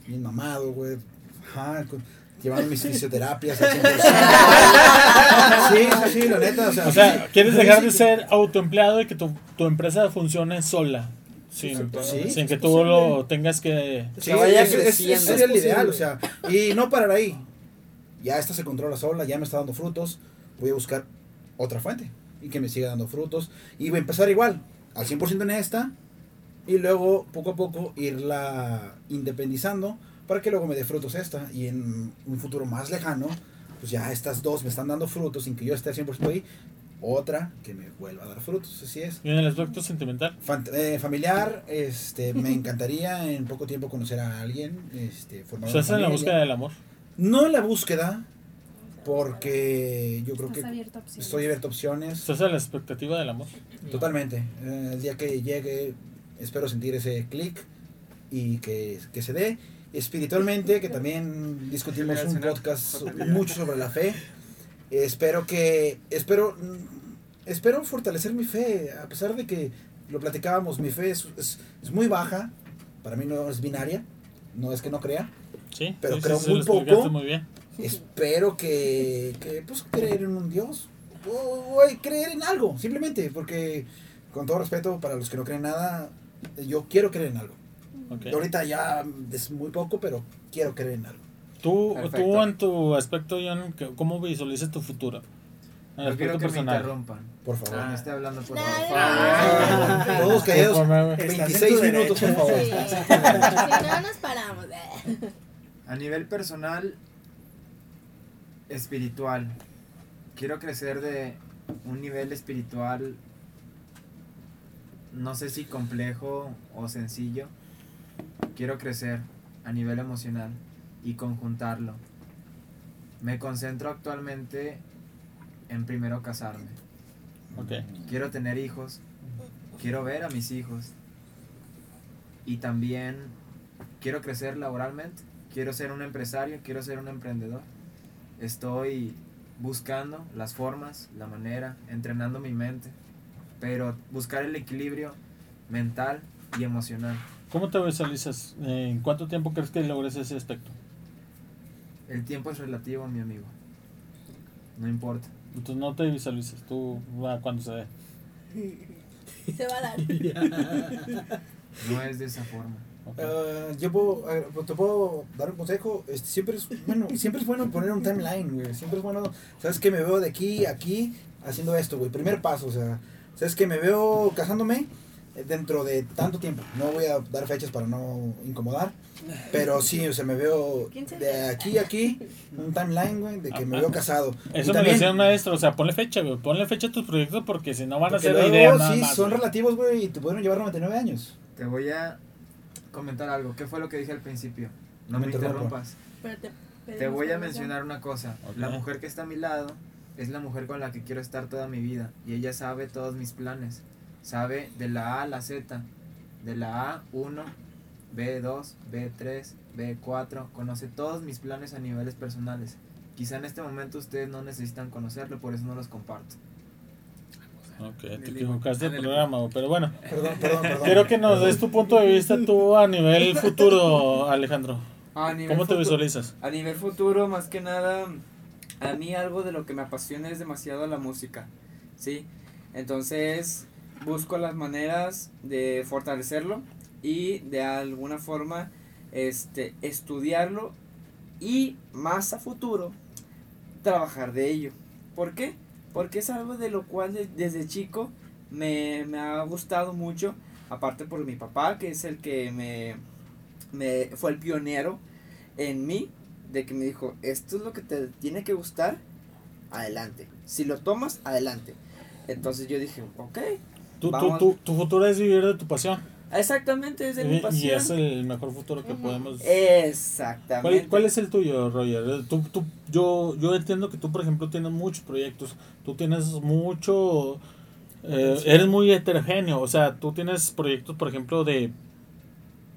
bien mamado, güey. Ajá, con- llevando mis fisioterapias al 100%. Sí, sí, sí, la neta. O sea, o sea, ¿quieres dejar de ser autoempleado y que tu, tu empresa funcione sola? Sin, Sí, sin es que tú posible. lo tengas que... Sí, que vaya es- el ideal, o sea, y no parar ahí. Ya esta se controla sola, ya me está dando frutos, voy a buscar otra fuente y que me siga dando frutos y voy a empezar igual, al 100% en esta y luego poco a poco irla independizando para que luego me dé frutos esta y en un futuro más lejano, pues ya estas dos me están dando frutos sin que yo esté al 100% ahí, otra que me vuelva a dar frutos, así es. Y en el aspecto sentimental. Fant- eh, familiar, este, me encantaría en poco tiempo conocer a alguien, este, formar una ¿Estás en la búsqueda del amor? No en la búsqueda, porque yo creo que abierto a estoy abierto a opciones. ¿Estás en la expectativa del amor? Totalmente. Eh, el día que llegue, espero sentir ese clic y que, que se dé. Espiritualmente, que también discutimos un podcast mucho sobre la fe. Espero que, espero, espero fortalecer mi fe, a pesar de que lo platicábamos, mi fe es, es, es muy baja, para mí no es binaria, no es que no crea, Sí, Pero sí, creo sí, muy poco. muy bien. espero que, que pues creer en un Dios o, o creer en algo, simplemente, porque con todo respeto para los que no creen nada, yo quiero creer en algo. Ok. Ahorita ya es muy poco, pero quiero creer en algo. Tú, Perfecto. tú en tu aspecto, John, ¿cómo visualizas tu futuro? En el No quiero que me personal. interrumpan. Por favor. Cuando esté hablando por No, favor. no, no. Todos callados. Conforme- Estás en 26 tu minutos, por favor. Sí, si no nos paramos. A nivel personal, espiritual. Quiero crecer de un nivel espiritual, no sé si complejo o sencillo. Quiero crecer a nivel emocional y conjuntarlo. Me concentro actualmente en primero casarme. Ok. Quiero tener hijos. Quiero ver a mis hijos. Y también quiero crecer laboralmente. Quiero ser un empresario. Quiero ser un emprendedor. Estoy buscando las formas, la manera, entrenando mi mente. Pero buscar el equilibrio mental y emocional. ¿Cómo te visualizas? ¿En cuánto tiempo crees que logres ese aspecto? El tiempo es relativo, mi amigo. No importa. Entonces no te visualizas, tú va cuando se dé. Se va a dar. No es de esa forma. Ok. Ah, yo puedo, eh, te puedo dar un consejo. Este, siempre es bueno, siempre es bueno poner un timeline, güey. Siempre es bueno, sabes que me veo de aquí a aquí haciendo esto, güey. Primer paso, o sea, sabes que me veo casándome dentro de tanto tiempo. No voy a dar fechas para no incomodar, pero sí, o sea, me veo 15 de aquí a aquí un timeline, güey, de que me veo casado. Y Eso me lo también- decía un maestro, o sea, ponle fecha, güey. Ponle fecha a tus proyectos porque si no van a ser de idea nada sí, más. son güey. relativos, güey, y te pueden llevar 99 años. Te voy a comentar algo. ¿Qué fue lo que dije al principio? No Me me, interrumpa. interrumpas. Te, Te voy a mencionar una cosa. Ok. La mujer que está a mi lado es la mujer con la que quiero estar toda mi vida. Y ella sabe todos mis planes. Sabe de la A a la Z. De la A1, B2, B3, B4. Conoce todos mis planes a niveles personales. Quizá en este momento ustedes no necesitan conocerlo, por eso no los comparto. Ok, te equivocaste del programa, güey. Pero bueno, Perdón, perdón, perdón. quiero que nos des tu punto de vista tú a nivel futuro, Alejandro. A nivel ¿Cómo te futu- visualizas? A nivel futuro, más que nada, a mí algo de lo que me apasiona es demasiado la música, ¿sí? Entonces, busco las maneras de fortalecerlo y de alguna forma este, estudiarlo y más a futuro trabajar de ello. ¿Por qué? Porque es algo de lo cual de- desde chico me, me ha gustado mucho, aparte por mi papá, que es el que me, me fue el pionero en mí, de que me dijo, esto es lo que te tiene que gustar, adelante. Si lo tomas, adelante. Entonces yo dije, ok, Tú, tú, tu futuro es vivir de tu pasión. exactamente es de mi Y, y pasión. es el mejor futuro que Ujú. podemos... Exactamente. ¿Cuál, cuál es el tuyo, Roger? Tú, tú, yo, yo entiendo que tú, por ejemplo, tienes muchos proyectos. Tú tienes mucho... eh, eres muy heterogéneo. O sea, tú tienes proyectos, por ejemplo, de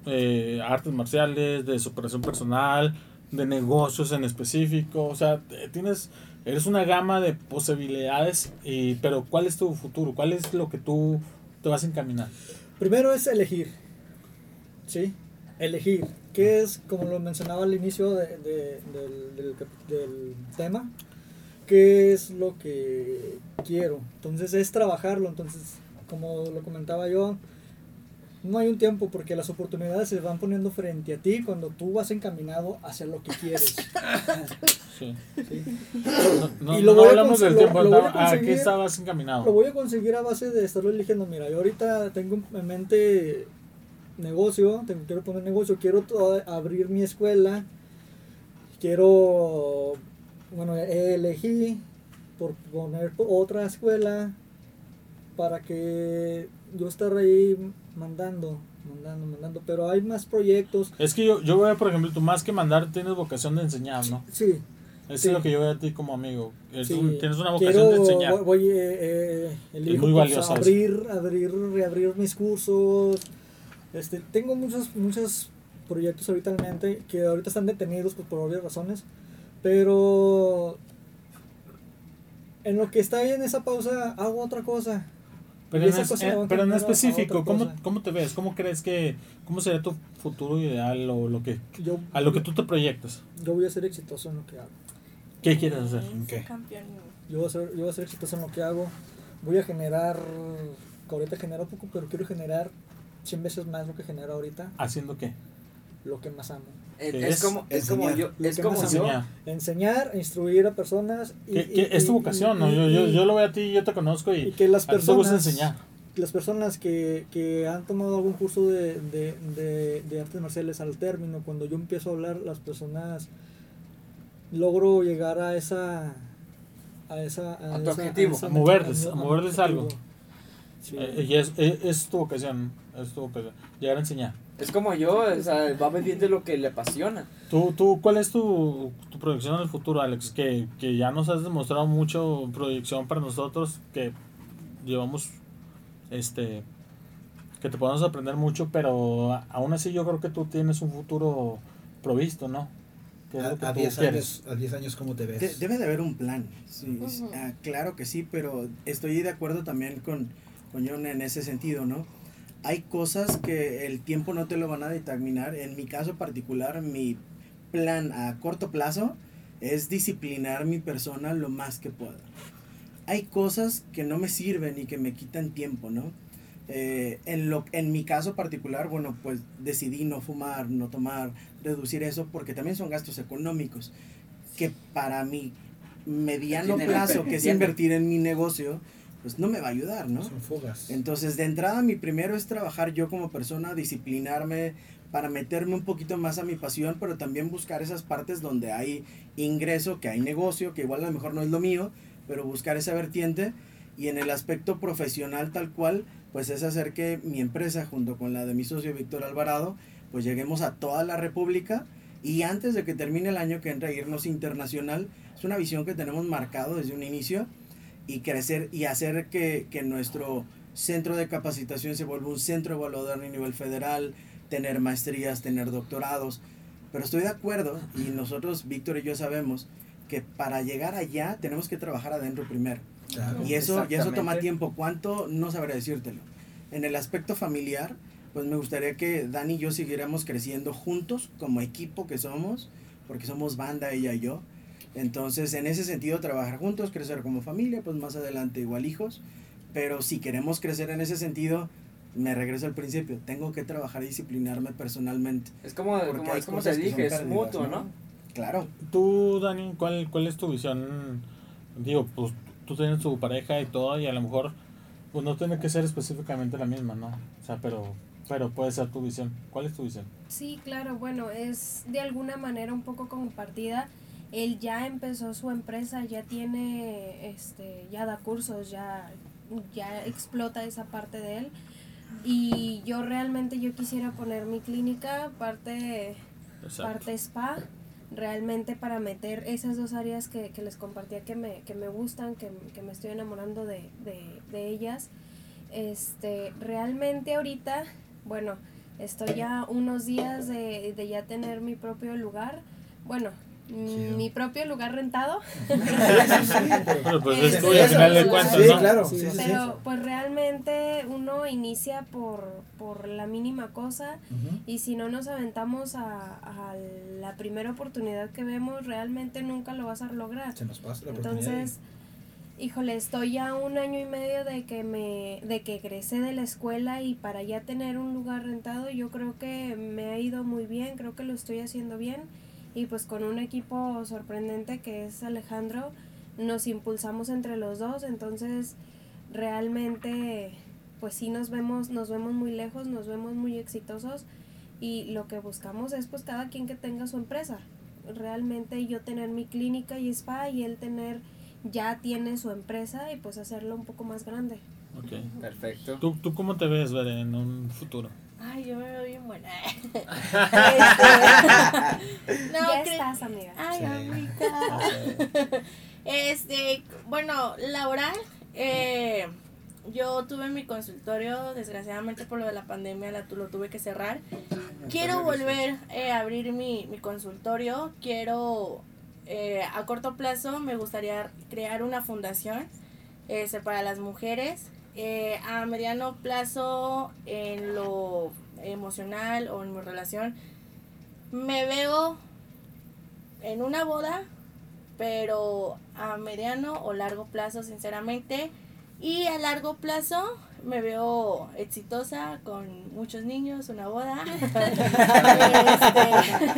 eh, artes marciales, de superación personal, de negocios en específico. O sea, eh, tienes... Eres una gama de posibilidades, y, pero ¿cuál es tu futuro? ¿Cuál es lo que tú te vas a encaminar? Primero es elegir. ¿Sí? Elegir. ¿Qué es, como lo mencionaba al inicio de- de- del, del tema? ¿Qué es lo que quiero? Entonces es trabajarlo. Entonces, como lo comentaba yo, no hay un tiempo porque las oportunidades se van poniendo frente a ti cuando tú vas encaminado hacia lo que quieres. Sí. ¿sí? No, no, Y lo no voy a hablamos del tiempo, lo a ¿a qué conseguir- estabas encaminado? Lo voy a conseguir a base de estarlo eligiendo. Mira, yo ahorita tengo en mente negocio, tengo, quiero poner negocio, quiero abrir mi escuela, quiero, bueno, elegí por poner otra escuela para que yo estar ahí mandando, mandando, mandando, pero hay más proyectos. Es que yo, yo veo, por ejemplo, tú más que mandar tienes vocación de enseñar, ¿no? Sí, Eso Sí. es lo que yo veo a ti como amigo. Es Sí, un- tienes una vocación quiero, de enseñar. Voy, eh, eh, muy pues, valioso abrir, abrir, reabrir mis cursos. Este, tengo muchos, muchos proyectos ahorita en mente que ahorita están detenidos pues, por obvias razones. Pero en lo que está bien esa pausa, hago otra cosa. Pero, en, es- eh, pero en específico, ¿cómo. ¿cómo te ves? ¿Cómo crees que, cómo sería tu futuro ideal o lo que, Yo, a lo que tú te proyectas? yo voy a ser exitoso en lo que hago. ¿Qué quieres hacer? Ok. campeón. Yo voy a ser, yo voy a ser exitoso en lo que hago. Voy a generar, que ahorita genero poco, pero quiero generar 100 veces más lo que genero ahorita, ¿Haciendo qué? Lo que más amo. Es, ¿Qué es como, es como Enseñar. yo, Lo es como yo. Enseñar. enseñar, instruir a personas. Y, ¿Qué- qué- y- es tu y- vocación, ¿no? y- Yo, yo, y- yo lo veo a ti, yo te conozco y, y que las a ti te gusta personas, enseñar. las personas que, que han tomado algún curso de, de, de, de artes marciales al término, cuando yo empiezo a hablar, las personas logro llegar a esa a esa a, A tu esa- objetivo. esa- A moverles, a moverles algo. Sí. Eh, y es, es, es tu vocación, es tu vocación, llegar a enseñar. Es como yo, o sea, va de lo que le apasiona. ¿Tú, tú, ¿Cuál es tu, tu proyección en el futuro, Alex? Que, que ya nos has demostrado mucho proyección para nosotros, que llevamos, este, que te podemos aprender mucho, pero a- aún así yo creo que tú tienes un futuro provisto, ¿no? ¿Qué es lo que A tú 10 quieres? años, a 10 años, ¿cómo te ves? De- debe de haber un plan. sí, ah, claro que sí, pero estoy de acuerdo también con, con John en ese sentido, ¿no? Hay cosas que el tiempo no te lo van a determinar. En mi caso particular, mi plan a corto plazo es disciplinar mi persona lo más que pueda. Hay cosas que no me sirven y que me quitan tiempo, ¿no? Eh, en, lo, en mi caso particular, bueno, pues decidí no fumar, no tomar, reducir eso, porque también son gastos económicos que para mi mediano plazo, que es invertir en mi negocio, pues no me va a ayudar, ¿no? Son fugas. Entonces, de entrada, mi primero es trabajar yo como persona, disciplinarme para meterme un poquito más a mi pasión, pero también buscar esas partes donde hay ingreso, que hay negocio, que igual a lo mejor no es lo mío, pero buscar esa vertiente. Y en el aspecto profesional tal cual, pues es hacer que mi empresa, junto con la de mi socio Víctor Alvarado, pues lleguemos a toda la República y antes de que termine el año que entra irnos internacional, es una visión que tenemos marcado desde un inicio y crecer y hacer que, que nuestro centro de capacitación se vuelva un centro evaluador a nivel federal, tener maestrías, tener doctorados. Pero estoy de acuerdo y nosotros, Víctor y yo sabemos que para llegar allá tenemos que trabajar adentro primero. Claro. Y eso, y eso toma tiempo. ¿Cuánto? No sabré decírtelo. En el aspecto familiar, pues me gustaría que Dani y yo siguiéramos creciendo juntos como equipo que somos, porque somos banda ella y yo. Entonces, en ese sentido, trabajar juntos, crecer como familia, pues más adelante igual hijos. Pero si queremos crecer en ese sentido, me regreso al principio, tengo que trabajar y disciplinarme personalmente. Es como, como, es como te dije, es mutuo, ¿no? ¿no? Claro. Tú, Dani, ¿cuál, ¿cuál es tu visión? Digo, pues tú tienes tu pareja y todo, y a lo mejor pues no tiene que ser específicamente la misma, ¿no? O sea, pero, pero puede ser tu visión. ¿Cuál es tu visión? Sí, claro, bueno, es de alguna manera un poco compartida. Él ya empezó su empresa, ya tiene, este, ya da cursos, ya, ya explota esa parte de él. Y yo realmente yo quisiera poner mi clínica, parte, parte spa, realmente para meter esas dos áreas que, que les compartía que me, que me gustan, que, que me estoy enamorando de, de, de ellas. Este, realmente ahorita, bueno, estoy ya unos días de, de ya tener mi propio lugar. Bueno, mm, mi propio lugar rentado. Pero pues es tuyo al final de sí, cuentas, Sí, ¿no? claro. Sí, sí, sí. Pero realmente uno inicia por, por la mínima cosa y si no nos aventamos a, a la primera oportunidad que vemos, realmente nunca lo vas a lograr. Se nos pasa la oportunidad. Entonces, híjole, estoy ya un año y medio de que me, de que egresé de la escuela y para ya tener un lugar rentado, yo creo que me ha ido muy bien, creo que lo estoy haciendo bien y pues con un equipo sorprendente que es Alejandro, nos impulsamos entre los dos, entonces realmente pues sí nos vemos, nos vemos muy lejos, nos vemos muy exitosos y lo que buscamos es pues cada quien que tenga su empresa. Realmente yo tener mi clínica y spa y él tener ya tiene su empresa y pues hacerlo un poco más grande. Ok. Perfecto. ¿Tú, ¿Tú cómo te ves, ver en un futuro? Ay, yo me veo bien buena. Este, no, ya cre- estás, amiga. Ay, Sí. amiga. Este, bueno, laboral, eh, yo tuve mi consultorio, desgraciadamente por lo de la pandemia la, lo tuve que cerrar. Quiero volver eh, a abrir mi, mi consultorio, quiero, eh, a corto plazo me gustaría crear una fundación este, para las mujeres. Eh, a mediano plazo, en lo emocional o en mi relación, me veo en una boda, pero a mediano o largo plazo, sinceramente. Y a largo plazo me veo exitosa con muchos niños, una boda, Este,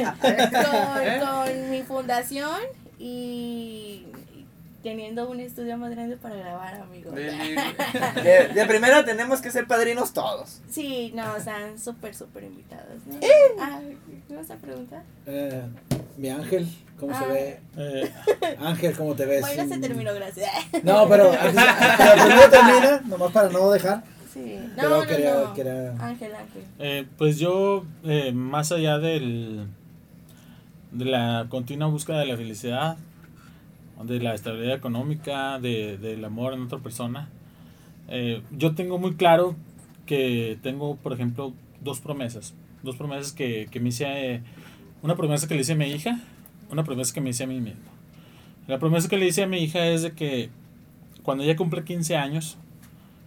con, con mi fundación y teniendo un estudio más grande para grabar, amigos. De, de primero tenemos que ser padrinos todos. Sí, no, están súper, súper invitados. ¿no? Ah, ¿Me vas a preguntar? Eh, mi ángel, ¿cómo se Ah. ve? Eh, Ángel, ¿cómo te ves? Bueno, se terminó, gracias. No, pero, pero primero termina, nomás para no dejar. Sí, no, Pero no, quería- no. quería- Ángel, Ángel. eh, pues yo, eh, más allá del, de la continua búsqueda de la felicidad, de la estabilidad económica, de, del amor en otra persona, eh, yo tengo muy claro que tengo, por ejemplo, dos promesas. Dos promesas que, que me hice, eh, una promesa que le hice a mi hija, una promesa que me hice a mí mismo. La promesa que le hice a mi hija es de que cuando ella cumple 15 años,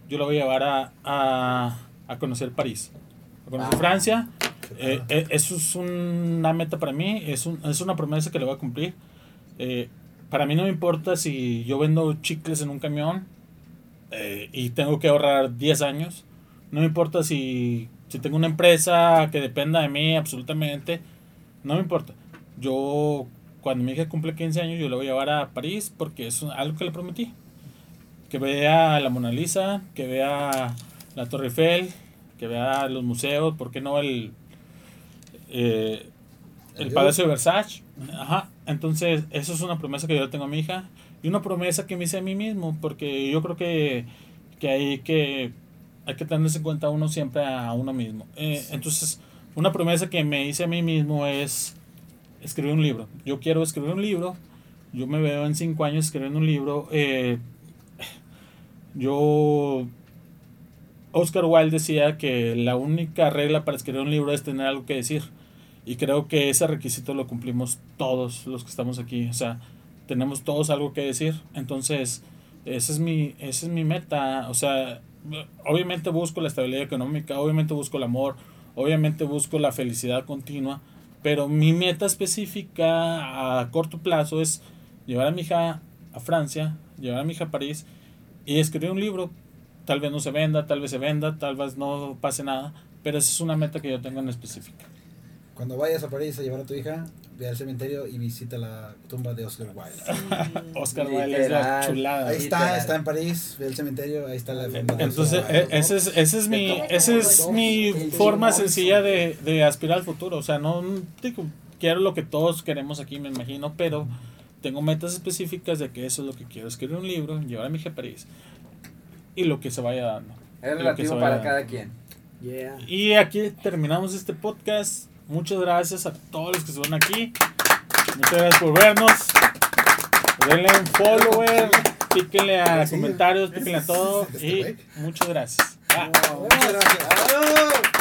yo la voy a llevar a, a, a conocer París, a conocer Francia. Eh, eh, eso es una meta para mí, es, un- es una promesa que le voy a cumplir. Eh, para mí no me importa si yo vendo chicles en un camión eh, y tengo que ahorrar 10 años. No me importa si, si tengo una empresa que dependa de mí absolutamente. No me importa. Yo, cuando mi hija cumple 15 años, yo la voy a llevar a París porque es algo que le prometí. Que vea la Mona Lisa, que vea la Torre Eiffel, que vea los museos, ¿por qué no el, eh, el El Palacio de Versace? Ajá. Entonces, eso es una promesa que yo le tengo a mi hija y una promesa que me hice a mí mismo, porque yo creo que, que hay que hay que tenerse en cuenta uno siempre a uno mismo. Eh, entonces, una promesa que me hice a mí mismo es escribir un libro. Yo quiero escribir un libro. Yo me veo en cinco años escribiendo un libro. Eh, yo. Oscar Wilde decía que la única regla para escribir un libro es tener algo que decir. Y creo que ese requisito lo cumplimos todos los que estamos aquí. O sea, tenemos todos algo que decir. Entonces, esa es mi, esa es mi meta. O sea, obviamente busco la estabilidad económica, obviamente busco el amor, obviamente busco la felicidad continua, pero mi meta específica a corto plazo es llevar a mi hija a Francia, llevar a mi hija a París y escribir un libro. Tal vez no se venda, tal vez se venda, tal vez no pase nada, pero esa es una meta que yo tengo en específica. Cuando vayas a París a llevar a tu hija, ve al cementerio y visita la tumba de Oscar Wilde. Oscar Wilde es la Literal. chulada. Ahí está, está en París, ve al cementerio, ahí está la tumba de Entonces, Oscar e- esa es, esa es mi, esa es mi forma sencilla de, de aspirar al futuro. O sea, no digo, quiero lo que todos queremos aquí, me imagino, pero tengo metas específicas de que eso es lo que quiero. Escribir un libro, llevar a mi hija a París y lo que se vaya dando. Es relativo para vaya cada dando. quien. Yeah. Y aquí terminamos este podcast. Muchas gracias a todos los que estuvieron aquí. Muchas gracias por vernos. Denle un follower, píquenle a comentarios, píquenle a todo. Este Y muchas gracias. Bye. Muchas gracias.